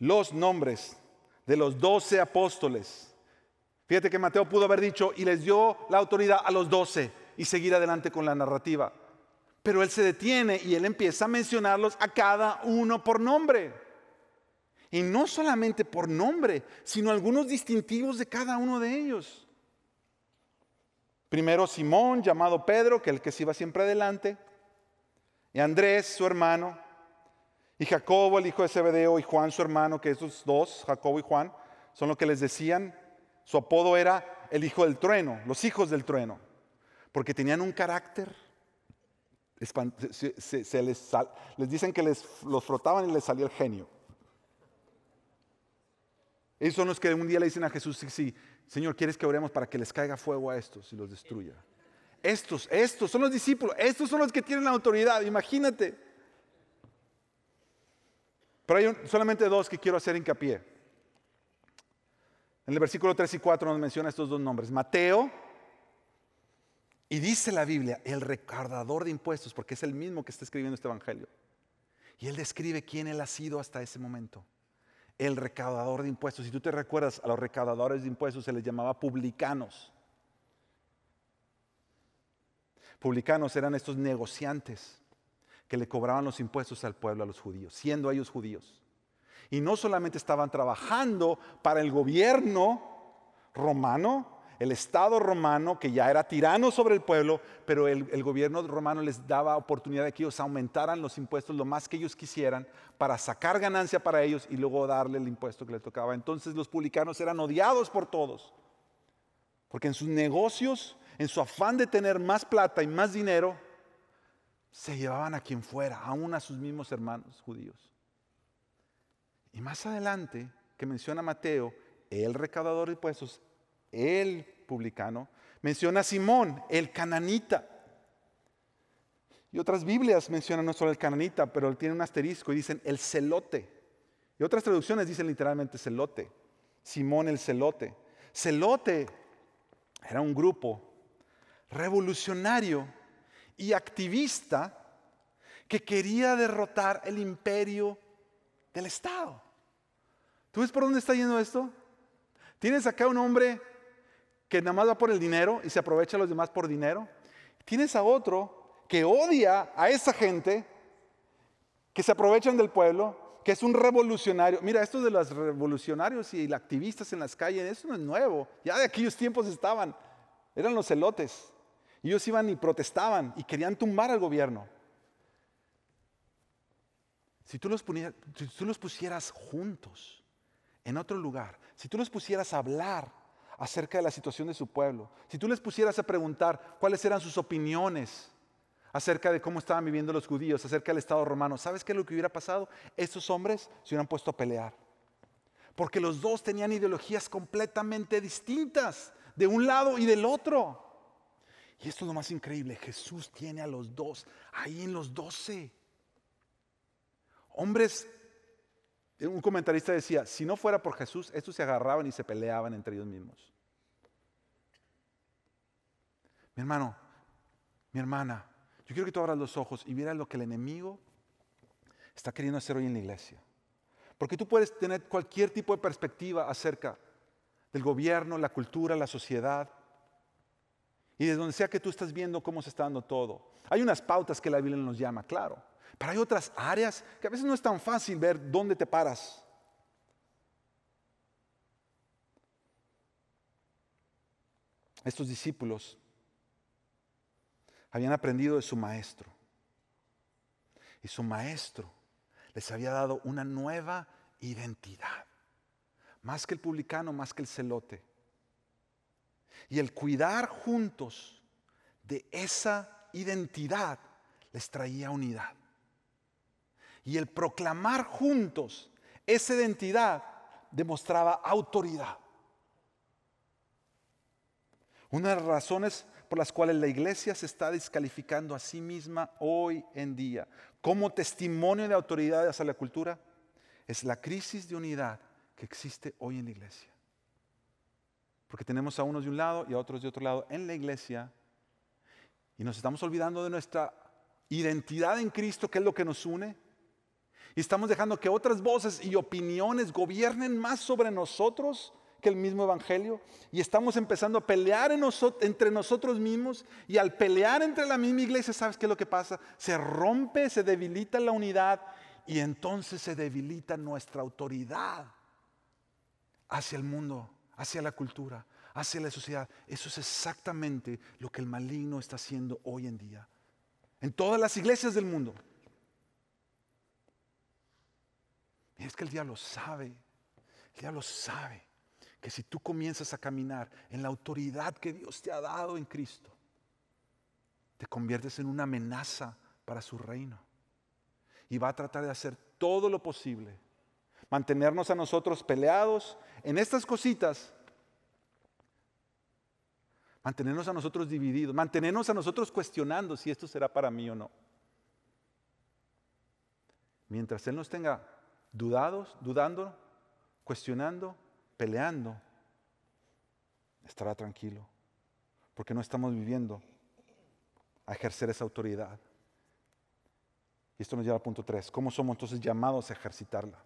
Los nombres de los doce apóstoles. Fíjate que Mateo pudo haber dicho y les dio la autoridad a los doce y seguir adelante con la narrativa. Pero él se detiene y él empieza a mencionarlos a cada uno por nombre. Y no solamente por nombre, sino algunos distintivos de cada uno de ellos. Primero Simón, llamado Pedro, que es el que se iba siempre adelante, y Andrés, su hermano, y Jacobo, el hijo de Zebedeo, y Juan, su hermano, que esos dos, Jacobo y Juan, son lo que les decían, su apodo era el hijo del trueno, los hijos del trueno. porque tenían un carácter. Se, les, les, dicen que les, los frotaban y les salía el genio. Esos son los que un día le dicen a Jesús, sí, sí, Señor, ¿quieres que oremos para que les caiga fuego a estos y los destruya? Estos, estos son los discípulos, estos son los que tienen la autoridad, imagínate. Pero hay solamente dos que quiero hacer hincapié. En el versículo 3 y 4 nos menciona estos dos nombres, Mateo, y dice la Biblia, el recaudador de impuestos, porque es el mismo que está escribiendo este evangelio. Y él describe quién él ha sido hasta ese momento el recaudador de impuestos. Si tú te recuerdas, a los recaudadores de impuestos se les llamaba publicanos. Publicanos eran estos negociantes que le cobraban los impuestos al pueblo, a los judíos, siendo ellos judíos. Y no solamente estaban trabajando para el gobierno romano, el Estado romano, que ya era tirano sobre el pueblo, pero el, gobierno romano les daba oportunidad de que ellos aumentaran los impuestos lo más que ellos quisieran para sacar ganancia para ellos y luego darle el impuesto que les tocaba. Entonces los publicanos eran odiados por todos, porque en sus negocios, en su afán de tener más plata y más dinero, se llevaban a quien fuera, aún a sus mismos hermanos judíos. Y más adelante, que menciona Mateo, el recaudador de impuestos, el publicano, menciona a Simón, el cananita. Y otras Biblias mencionan no solo el cananita, pero tiene un asterisco y dicen el celote. Y otras traducciones dicen literalmente celote. Simón el celote. Celote era un grupo revolucionario y activista que quería derrotar el imperio del Estado. ¿Tú ves por dónde está yendo esto? Tienes acá un hombre que nada más va por el dinero y se aprovecha a los demás por dinero. Tienes a otro que odia a esa gente que se aprovechan del pueblo, que es un revolucionario. Mira, esto de los revolucionarios y activistas en las calles, eso no es nuevo. Ya de aquellos tiempos estaban. Eran los celotes. Ellos iban y protestaban y querían tumbar al gobierno. Si tú los, si tú los pusieras juntos en otro lugar, si tú los pusieras a hablar acerca de la situación de su pueblo, si tú les pusieras a preguntar cuáles eran sus opiniones acerca de cómo estaban viviendo los judíos, acerca del Estado romano, ¿sabes qué es lo que hubiera pasado? Estos hombres se hubieran puesto a pelear. Porque los dos tenían ideologías completamente distintas, de un lado y del otro. Y esto es lo más increíble, Jesús tiene a los dos ahí en los doce. Hombres un comentarista decía, si no fuera por Jesús, estos se agarraban y se peleaban entre ellos mismos. Mi hermano, mi hermana, yo quiero que tú abras los ojos y vieras lo que el enemigo está queriendo hacer hoy en la iglesia. Porque tú puedes tener cualquier tipo de perspectiva acerca del gobierno, la cultura, la sociedad. Y de donde sea que tú estás viendo cómo se está dando todo. Hay unas pautas que la Biblia nos llama, claro. Pero hay otras áreas que a veces no es tan fácil ver dónde te paras. Estos discípulos habían aprendido de su maestro. Y su maestro les había dado una nueva identidad. Más que el publicano, más que el celote. Y el cuidar juntos de esa identidad les traía unidad y el proclamar juntos esa identidad demostraba autoridad. Una de las razones por las cuales la iglesia se está descalificando a sí misma hoy en día como testimonio de autoridad hacia la cultura es la crisis de unidad que existe hoy en la iglesia. Porque tenemos a unos de un lado y a otros de otro lado en la iglesia y nos estamos olvidando de nuestra identidad en Cristo, que es lo que nos une, y estamos dejando que otras voces y opiniones gobiernen más sobre nosotros que el mismo Evangelio. Y estamos empezando a pelear entre nosotros mismos. Y al pelear entre la misma iglesia, ¿sabes qué es lo que pasa? Se rompe, se debilita la unidad y entonces se debilita nuestra autoridad hacia el mundo, hacia la cultura, hacia la sociedad. Eso es exactamente lo que el maligno está haciendo hoy en día. En todas las iglesias del mundo. Y es que el diablo sabe, el diablo sabe que si tú comienzas a caminar en la autoridad que Dios te ha dado en Cristo, te conviertes en una amenaza para su reino. Y va a tratar de hacer todo lo posible, mantenernos a nosotros peleados en estas cositas, mantenernos a nosotros divididos, mantenernos a nosotros cuestionando si esto será para mí o no. Mientras Él nos tenga dudados, dudando, cuestionando, peleando, estará tranquilo, porque no estamos viviendo a ejercer esa autoridad. Y esto nos lleva al punto 3. ¿Cómo somos entonces llamados a ejercitarla?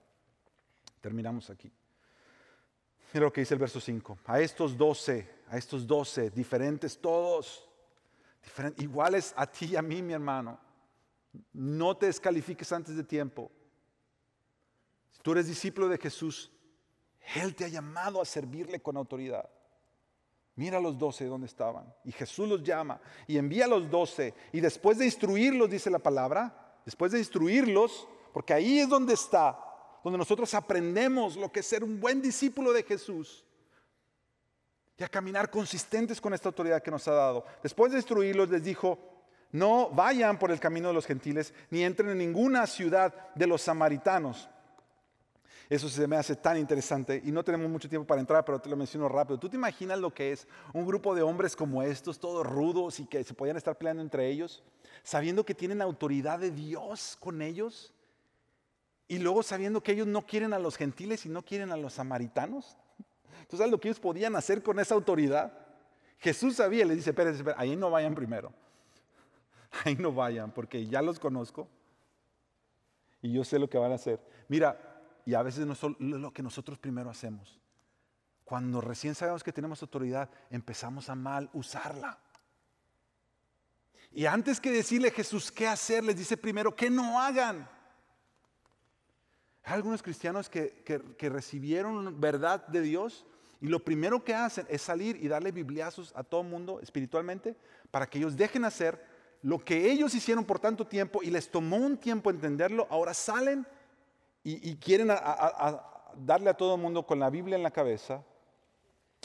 Terminamos aquí. Mira lo que dice el verso 5. A estos 12, a estos 12, diferentes todos, iguales a ti y a mí, mi hermano. No te descalifiques antes de tiempo. Si tú eres discípulo de Jesús, Él te ha llamado a servirle con autoridad. Mira a los doce donde estaban. Y Jesús los llama y envía a los doce. Y después de instruirlos, dice la palabra, después de instruirlos, porque ahí es donde está, donde nosotros aprendemos lo que es ser un buen discípulo de Jesús. Y a caminar consistentes con esta autoridad que nos ha dado. Después de instruirlos, les dijo, no vayan por el camino de los gentiles, ni entren en ninguna ciudad de los samaritanos eso se me hace tan interesante y no tenemos mucho tiempo para entrar, pero te lo menciono rápido. ¿Tú te imaginas lo que es un grupo de hombres como estos, todos rudos y que se podían estar peleando entre ellos, sabiendo que tienen autoridad de Dios con ellos? Y luego sabiendo que ellos no quieren a los gentiles y no quieren a los samaritanos. ¿Tú sabes lo que ellos podían hacer con esa autoridad? Jesús sabía, le dice, espérense, ahí no vayan primero. Ahí no vayan, porque ya los conozco y yo sé lo que van a hacer. Mira, y a veces es lo que nosotros primero hacemos. Cuando recién sabemos que tenemos autoridad, empezamos a mal usarla. Y antes que decirle a Jesús qué hacer, les dice primero que no hagan. Hay algunos cristianos que, que, recibieron verdad de Dios y lo primero que hacen es salir y darle bibliazos a todo el mundo espiritualmente para que ellos dejen hacer lo que ellos hicieron por tanto tiempo y les tomó un tiempo entenderlo. Ahora salen y, quieren darle a todo el mundo con la Biblia en la cabeza.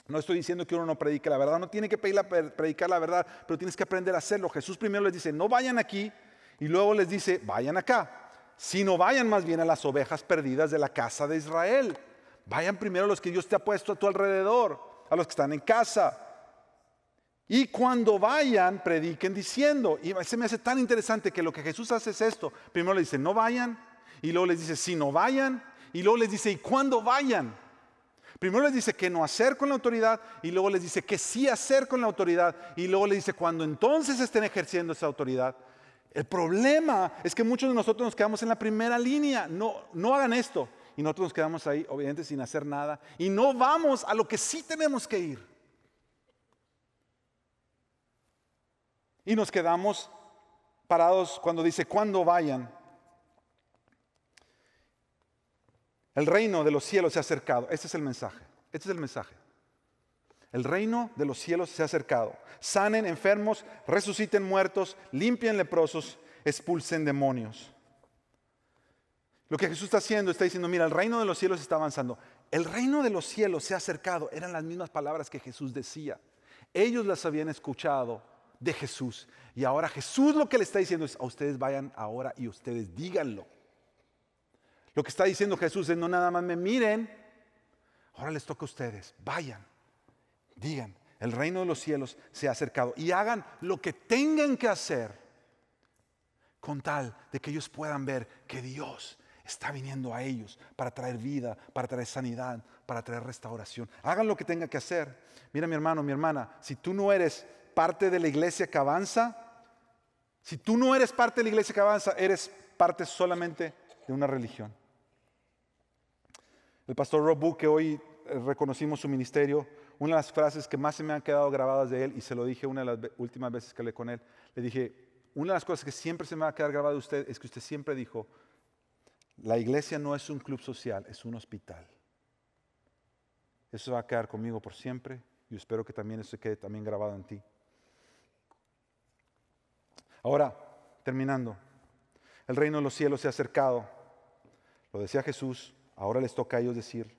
No estoy diciendo que uno no predique la verdad, no tiene que predicar la verdad, pero tienes que aprender a hacerlo. Jesús primero les dice, no vayan aquí, y luego les dice, vayan acá. Si no vayan más bien a las ovejas perdidas de la casa de Israel. Vayan primero a los que Dios te ha puesto a tu alrededor, a los que están en casa. Y cuando vayan, prediquen diciendo. Y se me hace tan interesante que lo que Jesús hace es esto. Primero le dice, no vayan, y luego les dice, si no vayan, y luego les dice, ¿y cuándo vayan? Primero les dice que no hacer con la autoridad y luego les dice que sí hacer con la autoridad y luego les dice cuando entonces estén ejerciendo esa autoridad. El problema es que muchos de nosotros nos quedamos en la primera línea, no, no hagan esto y nosotros nos quedamos ahí obviamente sin hacer nada y no vamos a lo que sí tenemos que ir. Y nos quedamos parados cuando dice cuando vayan. El reino de los cielos se ha acercado. Este es el mensaje. Este es el mensaje. El reino de los cielos se ha acercado. Sanen enfermos, resuciten muertos, limpien leprosos, expulsen demonios. Lo que Jesús está haciendo, está diciendo, mira, el reino de los cielos está avanzando. El reino de los cielos se ha acercado. Eran las mismas palabras que Jesús decía. Ellos las habían escuchado de Jesús. Y ahora Jesús lo que le está diciendo es, a ustedes vayan ahora y ustedes díganlo. Lo que está diciendo Jesús es no nada más me miren, ahora les toca a ustedes, vayan, digan, el reino de los cielos se ha acercado y hagan lo que tengan que hacer con tal de que ellos puedan ver que Dios está viniendo a ellos para traer vida, para traer sanidad, para traer restauración. Hagan lo que tengan que hacer. Mira mi hermano, mi hermana, si tú no eres parte de la iglesia que avanza, si tú no eres parte de la iglesia que avanza, eres parte solamente de una religión. El pastor Rob que hoy eh, reconocimos su ministerio, una de las frases que más se me han quedado grabadas de él, y se lo dije una de las últimas veces que hablé con él, le dije, una de las cosas que siempre se me va a quedar grabada de usted es que usted siempre dijo, la iglesia no es un club social, es un hospital. Eso va a quedar conmigo por siempre y espero que también eso quede también grabado en ti. Ahora, terminando, el reino de los cielos se ha acercado. Lo decía Jesús, Ahora les toca a ellos decir,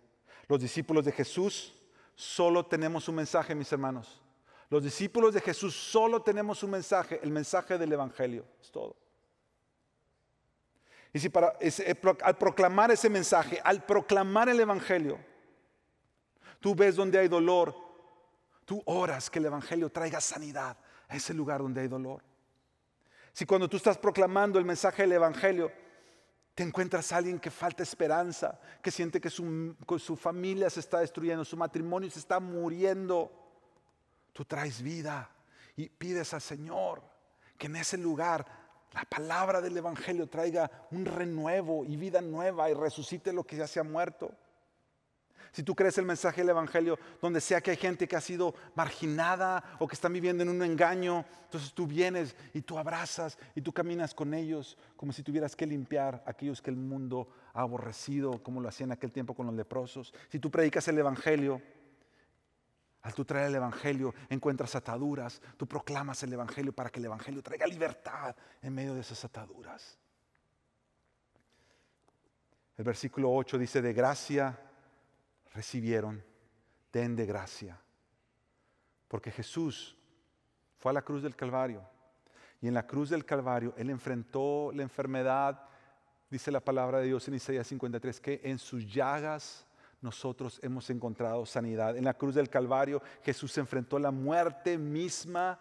los discípulos de Jesús solo tenemos un mensaje, mis hermanos. Los discípulos de Jesús solo tenemos un mensaje, el mensaje del Evangelio. Es todo. Y si para, eh, al proclamar ese mensaje, al proclamar el Evangelio, tú ves donde hay dolor, tú oras que el Evangelio traiga sanidad a ese lugar donde hay dolor. Si cuando tú estás proclamando el mensaje del Evangelio, te encuentras a alguien que falta esperanza, que siente que su, su familia se está destruyendo, su matrimonio se está muriendo, tú traes vida y pides al Señor que en ese lugar la palabra del Evangelio traiga un renuevo y vida nueva y resucite lo que ya se ha muerto. Si tú crees el mensaje del Evangelio, donde sea que hay gente que ha sido marginada o que están viviendo en un engaño, entonces tú vienes y tú abrazas y tú caminas con ellos como si tuvieras que limpiar aquellos que el mundo ha aborrecido, como lo hacía en aquel tiempo con los leprosos. Si tú predicas el Evangelio, al tú traer el Evangelio encuentras ataduras, tú proclamas el Evangelio para que el Evangelio traiga libertad en medio de esas ataduras. El versículo 8 dice, de gracia recibieron, den de gracia. Porque Jesús fue a la cruz del Calvario y en la cruz del Calvario Él enfrentó la enfermedad, dice la palabra de Dios en Isaías 53, que en sus llagas nosotros hemos encontrado sanidad. En la cruz del Calvario Jesús enfrentó la muerte misma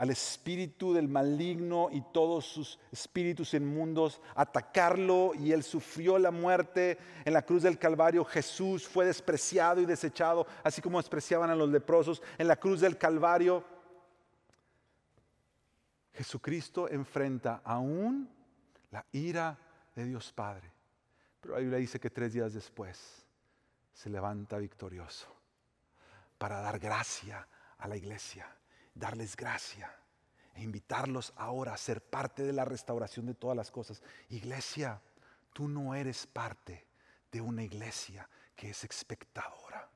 al espíritu del maligno y todos sus espíritus inmundos, atacarlo y él sufrió la muerte en la cruz del Calvario. Jesús fue despreciado y desechado, así como despreciaban a los leprosos. En la cruz del Calvario, Jesucristo enfrenta aún la ira de Dios Padre. Pero la Biblia dice que tres días después se levanta victorioso para dar gracia a la iglesia darles gracia e invitarlos ahora a ser parte de la restauración de todas las cosas. Iglesia, tú no eres parte de una iglesia que es espectadora.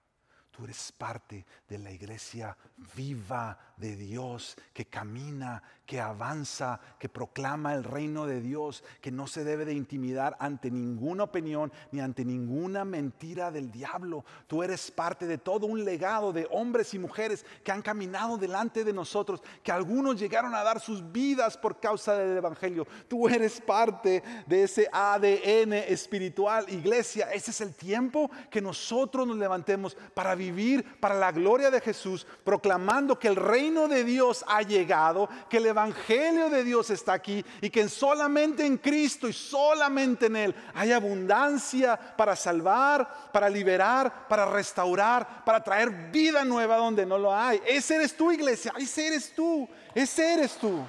Tú eres parte de la iglesia viva de Dios, que camina, que avanza, que proclama el reino de Dios, que no se debe de intimidar ante ninguna opinión ni ante ninguna mentira del diablo. Tú eres parte de todo un legado de hombres y mujeres que han caminado delante de nosotros, que algunos llegaron a dar sus vidas por causa del Evangelio. Tú eres parte de ese ADN espiritual, iglesia. Ese es el tiempo que nosotros nos levantemos para vivir para la gloria de Jesús, proclamando que el reino de Dios ha llegado, que el Evangelio de Dios está aquí y que solamente en Cristo y solamente en Él hay abundancia para salvar, para liberar, para restaurar, para traer vida nueva donde no lo hay. Ese eres tú, iglesia, ese eres tú, ese eres tú.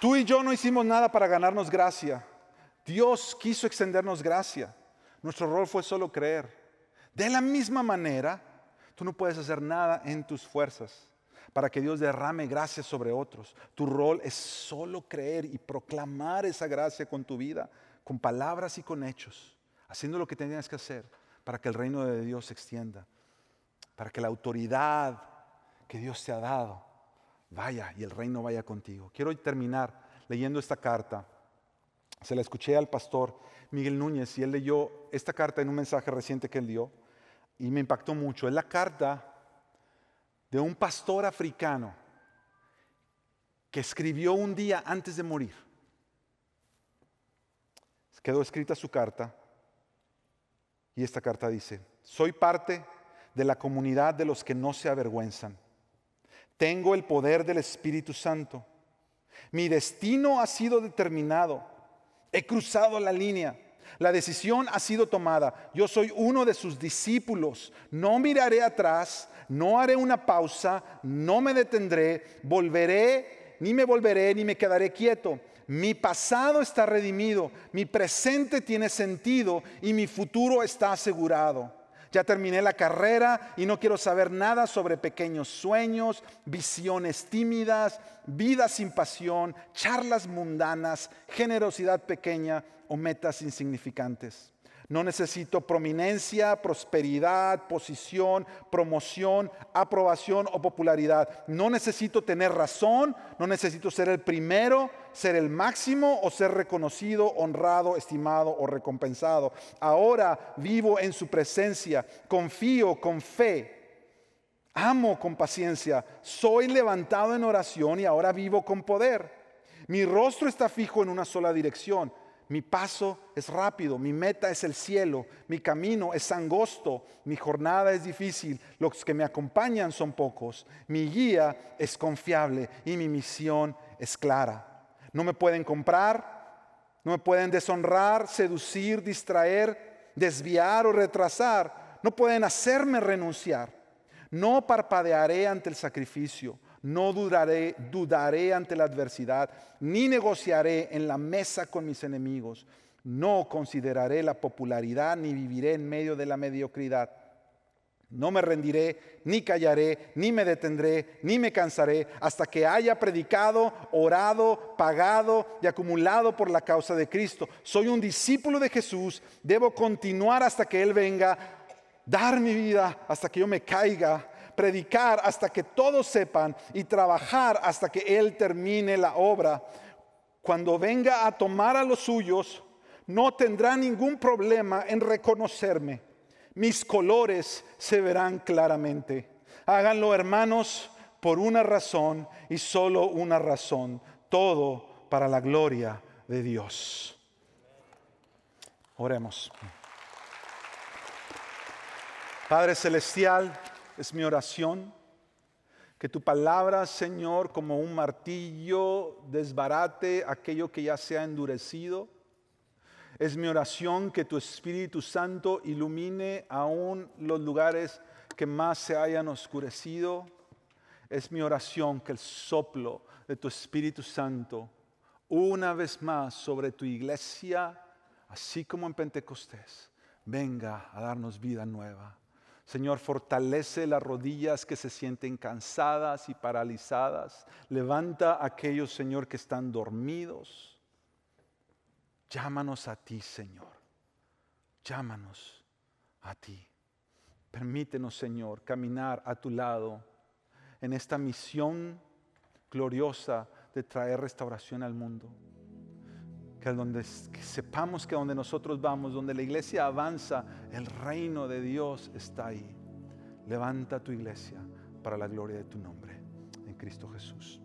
Tú y yo no hicimos nada para ganarnos gracia. Dios quiso extendernos gracia. Nuestro rol fue solo creer. De la misma manera, tú no puedes hacer nada en tus fuerzas para que Dios derrame gracia sobre otros. Tu rol es solo creer y proclamar esa gracia con tu vida, con palabras y con hechos, haciendo lo que tenías que hacer para que el reino de Dios se extienda, para que la autoridad que Dios te ha dado vaya y el reino vaya contigo. Quiero terminar leyendo esta carta se la escuché al pastor Miguel Núñez y él leyó esta carta en un mensaje reciente que él dio y me impactó mucho. Es la carta de un pastor africano que escribió un día antes de morir. Quedó escrita su carta y esta carta dice, soy parte de la comunidad de los que no se avergüenzan. Tengo el poder del Espíritu Santo. Mi destino ha sido determinado He cruzado la línea. La decisión ha sido tomada. Yo soy uno de sus discípulos. No miraré atrás, no haré una pausa, no me detendré, volveré, ni me volveré, ni me quedaré quieto. Mi pasado está redimido, mi presente tiene sentido y mi futuro está asegurado. Ya terminé la carrera y no quiero saber nada sobre pequeños sueños, visiones tímidas, vida sin pasión, charlas mundanas, generosidad pequeña o metas insignificantes. No necesito prominencia, prosperidad, posición, promoción, aprobación o popularidad. No necesito tener razón, no necesito ser el primero, ser el máximo o ser reconocido, honrado, estimado o recompensado. Ahora vivo en su presencia, confío con fe, amo con paciencia, soy levantado en oración y ahora vivo con poder. Mi rostro está fijo en una sola dirección mi paso es rápido, mi meta es el cielo, mi camino es angosto, mi jornada es difícil, los que me acompañan son pocos, mi guía es confiable y mi misión es clara. No me pueden comprar, no me pueden deshonrar, seducir, distraer, desviar o retrasar, no pueden hacerme renunciar. No parpadearé ante el sacrificio, no dudaré, dudaré ante la adversidad, ni negociaré en la mesa con mis enemigos. No consideraré la popularidad, ni viviré en medio de la mediocridad. No me rendiré, ni callaré, ni me detendré, ni me cansaré, hasta que haya predicado, orado, pagado y acumulado por la causa de Cristo. Soy un discípulo de Jesús, debo continuar hasta que Él venga, dar mi vida hasta que yo me caiga predicar hasta que todos sepan y trabajar hasta que Él termine la obra. Cuando venga a tomar a los suyos, no tendrá ningún problema en reconocerme. Mis colores se verán claramente. Háganlo, hermanos, por una razón y solo una razón. Todo para la gloria de Dios. Oremos. Padre Celestial, es mi oración. Que tu palabra, Señor, como un martillo, desbarate aquello que ya se ha endurecido. Es mi oración que tu Espíritu Santo ilumine aún los lugares que más se hayan oscurecido. Es mi oración que el soplo de tu Espíritu Santo una vez más sobre tu iglesia, así como en Pentecostés, venga a darnos vida nueva. Señor, fortalece las rodillas que se sienten cansadas y paralizadas. Levanta a aquellos, Señor, que están dormidos. Llámanos a ti, Señor. Llámanos a ti. Permítenos, Señor, caminar a tu lado en esta misión gloriosa de traer restauración al mundo que, donde, sepamos que donde nosotros vamos, donde la iglesia avanza, el reino de Dios está ahí. Levanta tu iglesia para la gloria de tu nombre, en Cristo Jesús.